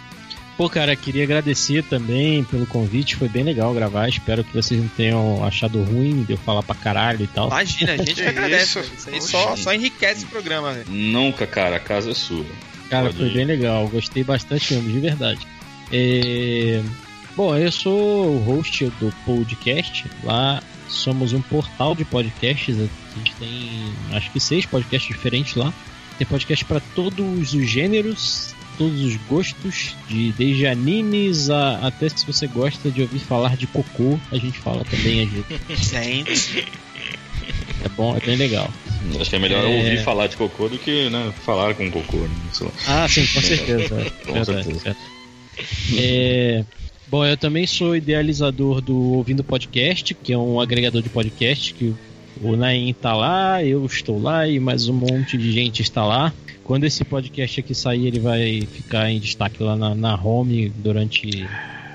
Pô, cara, queria agradecer também pelo convite, foi bem legal gravar. Espero que vocês não tenham achado ruim de eu falar pra caralho e tal.
Imagina, a gente que agradece. Isso, isso aí só, só enriquece o programa, velho.
Nunca, cara, a casa é sua.
Cara, Pode foi ir. bem legal, gostei bastante mesmo, de verdade. É... Bom, eu sou o host do podcast. Lá somos um portal de podcasts. A gente tem acho que seis podcasts diferentes lá. Tem podcast para todos os gêneros, todos os gostos, de desde animes a, até se você gosta de ouvir falar de cocô, a gente fala também a gente. É bom, é bem legal.
Acho que é melhor é... ouvir falar de cocô do que né, falar com cocô. Né?
Ah, sim, com certeza. com verdade, certeza. É... Bom, eu também sou idealizador do Ouvindo Podcast, que é um agregador de podcast que o Naim tá lá, eu estou lá e mais um monte de gente está lá. Quando esse podcast aqui sair, ele vai ficar em destaque lá na, na home durante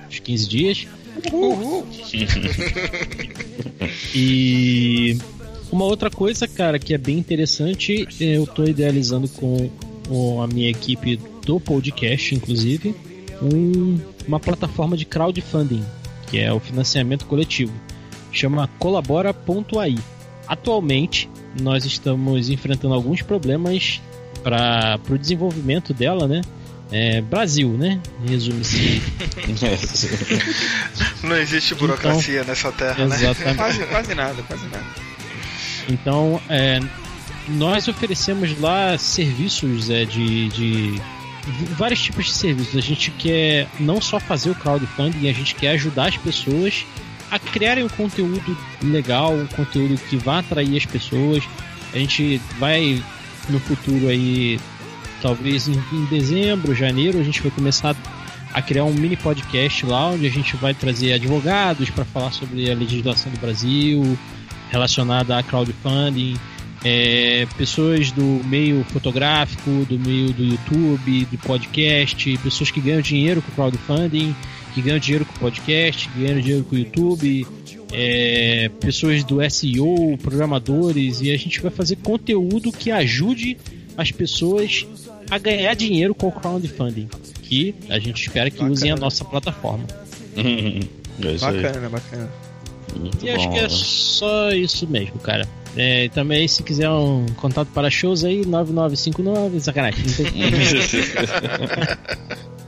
uns 15 dias. Uhul. e uma outra coisa, cara, que é bem interessante, eu estou idealizando com, com a minha equipe do podcast, inclusive, um, uma plataforma de crowdfunding, que é o financiamento coletivo. Chama colabora.ai. Atualmente, nós estamos enfrentando alguns problemas para o desenvolvimento dela, né? É, Brasil, né? Resume-se.
Não existe burocracia então, nessa terra,
né? exatamente. né? quase, quase nada, quase nada.
Então, é, nós oferecemos lá serviços é, de, de vários tipos de serviços. A gente quer não só fazer o crowdfunding, a gente quer ajudar as pessoas a criarem um conteúdo legal, um conteúdo que vá atrair as pessoas. A gente vai no futuro aí, talvez em, em dezembro, janeiro, a gente vai começar a criar um mini podcast lá onde a gente vai trazer advogados para falar sobre a legislação do Brasil relacionada a crowdfunding, é, pessoas do meio fotográfico, do meio do YouTube, do podcast, pessoas que ganham dinheiro com crowdfunding, que ganham dinheiro com podcast, que ganham dinheiro com YouTube, é, pessoas do SEO, programadores, e a gente vai fazer conteúdo que ajude as pessoas a ganhar dinheiro com o crowdfunding, que a gente espera que bacana. usem a nossa plataforma.
é bacana, bacana.
Muito e bom, acho que é só isso mesmo, cara. É, também, se quiser um contato para shows aí, 9959, sacanagem.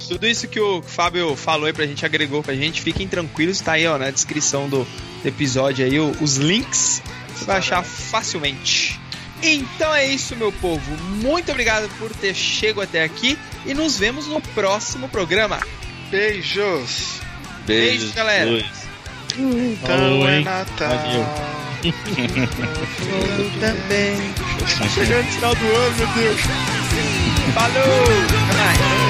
Tudo isso que o Fábio falou aí pra gente, agregou pra gente, fiquem tranquilos, tá aí ó, na descrição do episódio aí, os links, você vai achar facilmente. Então é isso, meu povo. Muito obrigado por ter chegado até aqui e nos vemos no próximo programa.
Beijos.
Beijos, Beijos galera.
Então é Natal. Valeu.
Também. Chegando no final do ano, meu Deus. Falou! Até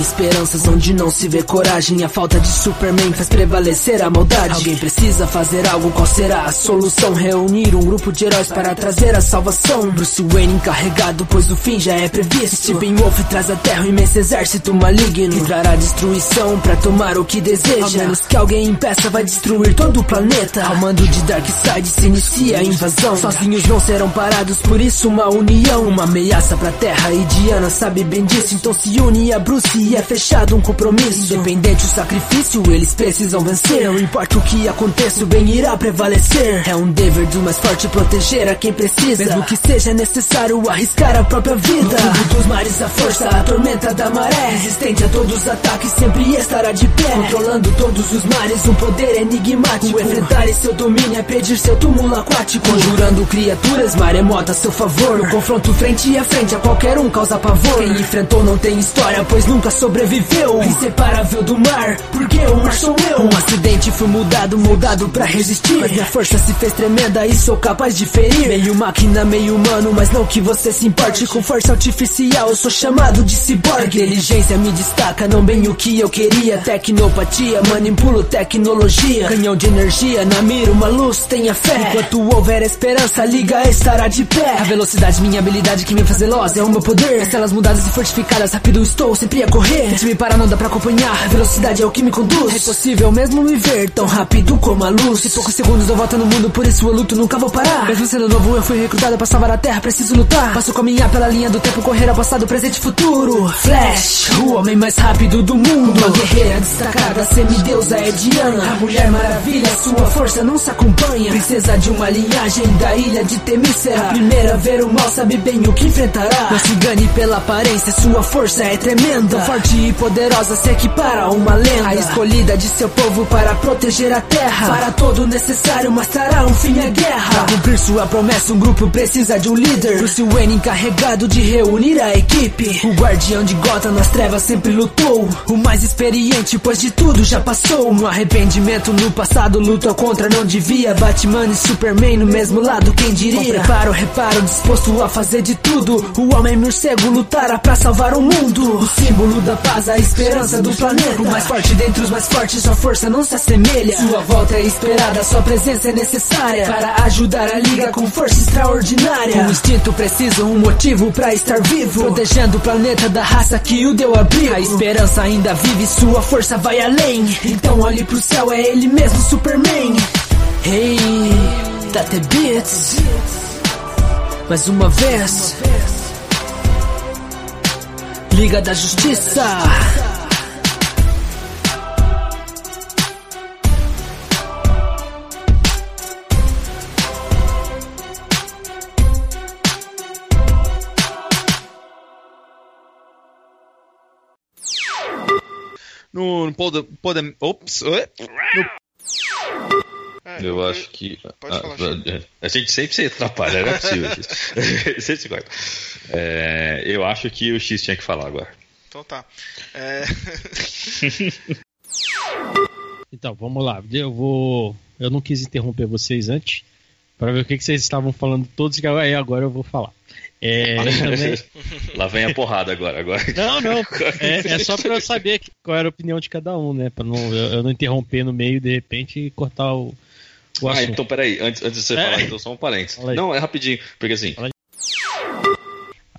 esperanças, onde não se vê coragem. A falta de Superman faz prevalecer a maldade. Alguém precisa fazer algo, qual será a solução? Reunir um grupo de heróis para trazer a salvação. Bruce Wayne encarregado, pois o fim já é previsto. Stephen Wolf traz a terra um imenso exército maligno. Que trará destruição pra tomar o que deseja. A menos que alguém impeça, vai destruir todo o planeta. Ao mando de Darkseid se inicia a invasão. Sozinhos não serão parados, por isso uma união. Uma ameaça pra terra e Diana sabe bem disso. Então se une a Bruce e é fechado um compromisso. Independente o sacrifício, eles precisam vencer. Não importa o que aconteça, o bem irá prevalecer. É um dever do mais forte proteger a quem precisa. Mesmo que seja necessário arriscar a própria vida. No fundo dos mares, a força, a tormenta da maré. Resistente a todos os ataques, sempre estará de pé. Controlando todos os mares, um poder enigmático. Enfrentar e seu domínio é pedir seu túmulo aquático. Conjurando criaturas, maremoto a seu favor. No confronto frente a frente, a qualquer um causa pavor. Quem enfrentou não tem história, pois nunca sobreviveu. Inseparável do mar, porque o mar sou eu. Um acidente fui mudado, moldado pra resistir. Mas minha força se fez tremenda e sou capaz de ferir. Meio máquina, meio humano, mas não que você se importe. Com força artificial, eu sou chamado de ciborgue. Inteligência me destaca, não bem o que eu queria. Tecnopatia, manipulo tecnologia. Canhão de energia, na mira, uma luz, tenha fé. Enquanto houver esperança, a liga estará de pé. A velocidade, minha habilidade que me faz veloz, é o meu poder. Estelas mudadas e fortificadas, rápido estou, sempre a correr. Se me parar, não dá pra acompanhar. A velocidade é o que me conduz. É impossível mesmo me ver tão rápido como a luz. Em poucos segundos eu volto no mundo, por isso eu luto, nunca vou parar. Mesmo sendo novo, eu fui recrutado pra salvar a terra, preciso lutar. Passo caminhar pela linha do tempo, correr ao passado, presente e futuro. Flash, o homem mais rápido do mundo. Uma guerreira destacada, semideusa é Diana. A mulher maravilha, sua força não se acompanha. Princesa de uma linhagem da ilha de Temícera. Primeira a ver o mal, sabe bem o que enfrentará. Não se engane pela aparência, sua força é tremenda. Forte e poderosa, se equipara a uma lenda. A escolhida de seu povo para proteger a terra. Para todo o necessário, mas trará um fim à guerra. Pra cumprir sua promessa, um grupo precisa de um líder. Bruce Wayne encarregado de reunir a equipe. O guardião de Gotham nas trevas sempre lutou. O mais experiente, pois de tudo já passou. No arrependimento no passado, lutou contra, não devia. Batman e Superman no mesmo lado, quem diria? Com preparo, reparo, disposto a fazer de tudo. O homem morcego lutará pra salvar o mundo. O símbolo da paz, a esperança do planeta. O mais forte dentre os mais fortes, sua força não se assemelha. Sua volta é esperada, sua presença é necessária. Para ajudar a liga com força extraordinária. Um instinto preciso, um motivo pra estar vivo. Protegendo o planeta da raça que o deu abrigo. A esperança ainda vive, sua força vai além. Então olhe pro céu, é ele mesmo, Superman. Hey, Tate Beats. Mais uma vez. Liga da Justiça.
No, no Pod, Pod, ops, oi? No
Eu acho que. ah, a gente sempre se atrapalha, não é possível. Se corta. É, eu acho que o X tinha que falar agora.
Então tá. É...
Então, vamos lá. Eu vou. Eu não quis interromper vocês antes para ver o que, que vocês estavam falando todos que aí agora eu vou falar. É, também...
Lá vem a porrada agora. agora.
Não, não. É, é só para eu saber qual era a opinião de cada um, né? Para não, eu, eu não interromper no meio de repente e cortar o, o
ah,
assunto.
então peraí, antes, antes de você
É.
falar, então só um parênteses. Não, é rapidinho, porque assim.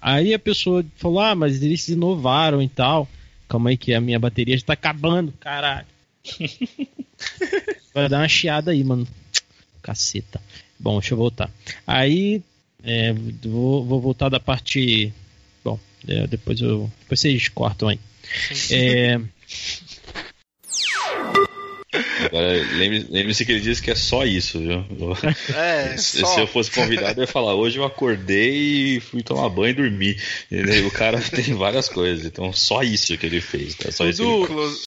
Aí a pessoa falou: Ah, mas eles se inovaram e tal. Calma aí que a minha bateria já tá acabando, caralho. Vai dar uma chiada aí, mano. Caceta. Bom, deixa eu voltar. Aí, é, vou, vou voltar da parte. Bom, é, depois eu. Depois vocês cortam aí. É,
Agora, lembre- lembre-se que ele disse que é só isso, viu?
É,
se,
só.
se eu fosse convidado, eu ia falar: hoje eu acordei e fui tomar banho e dormir. Entendeu? O cara tem várias coisas, então só isso que ele fez. Tá? Só isso que ele
Dudu,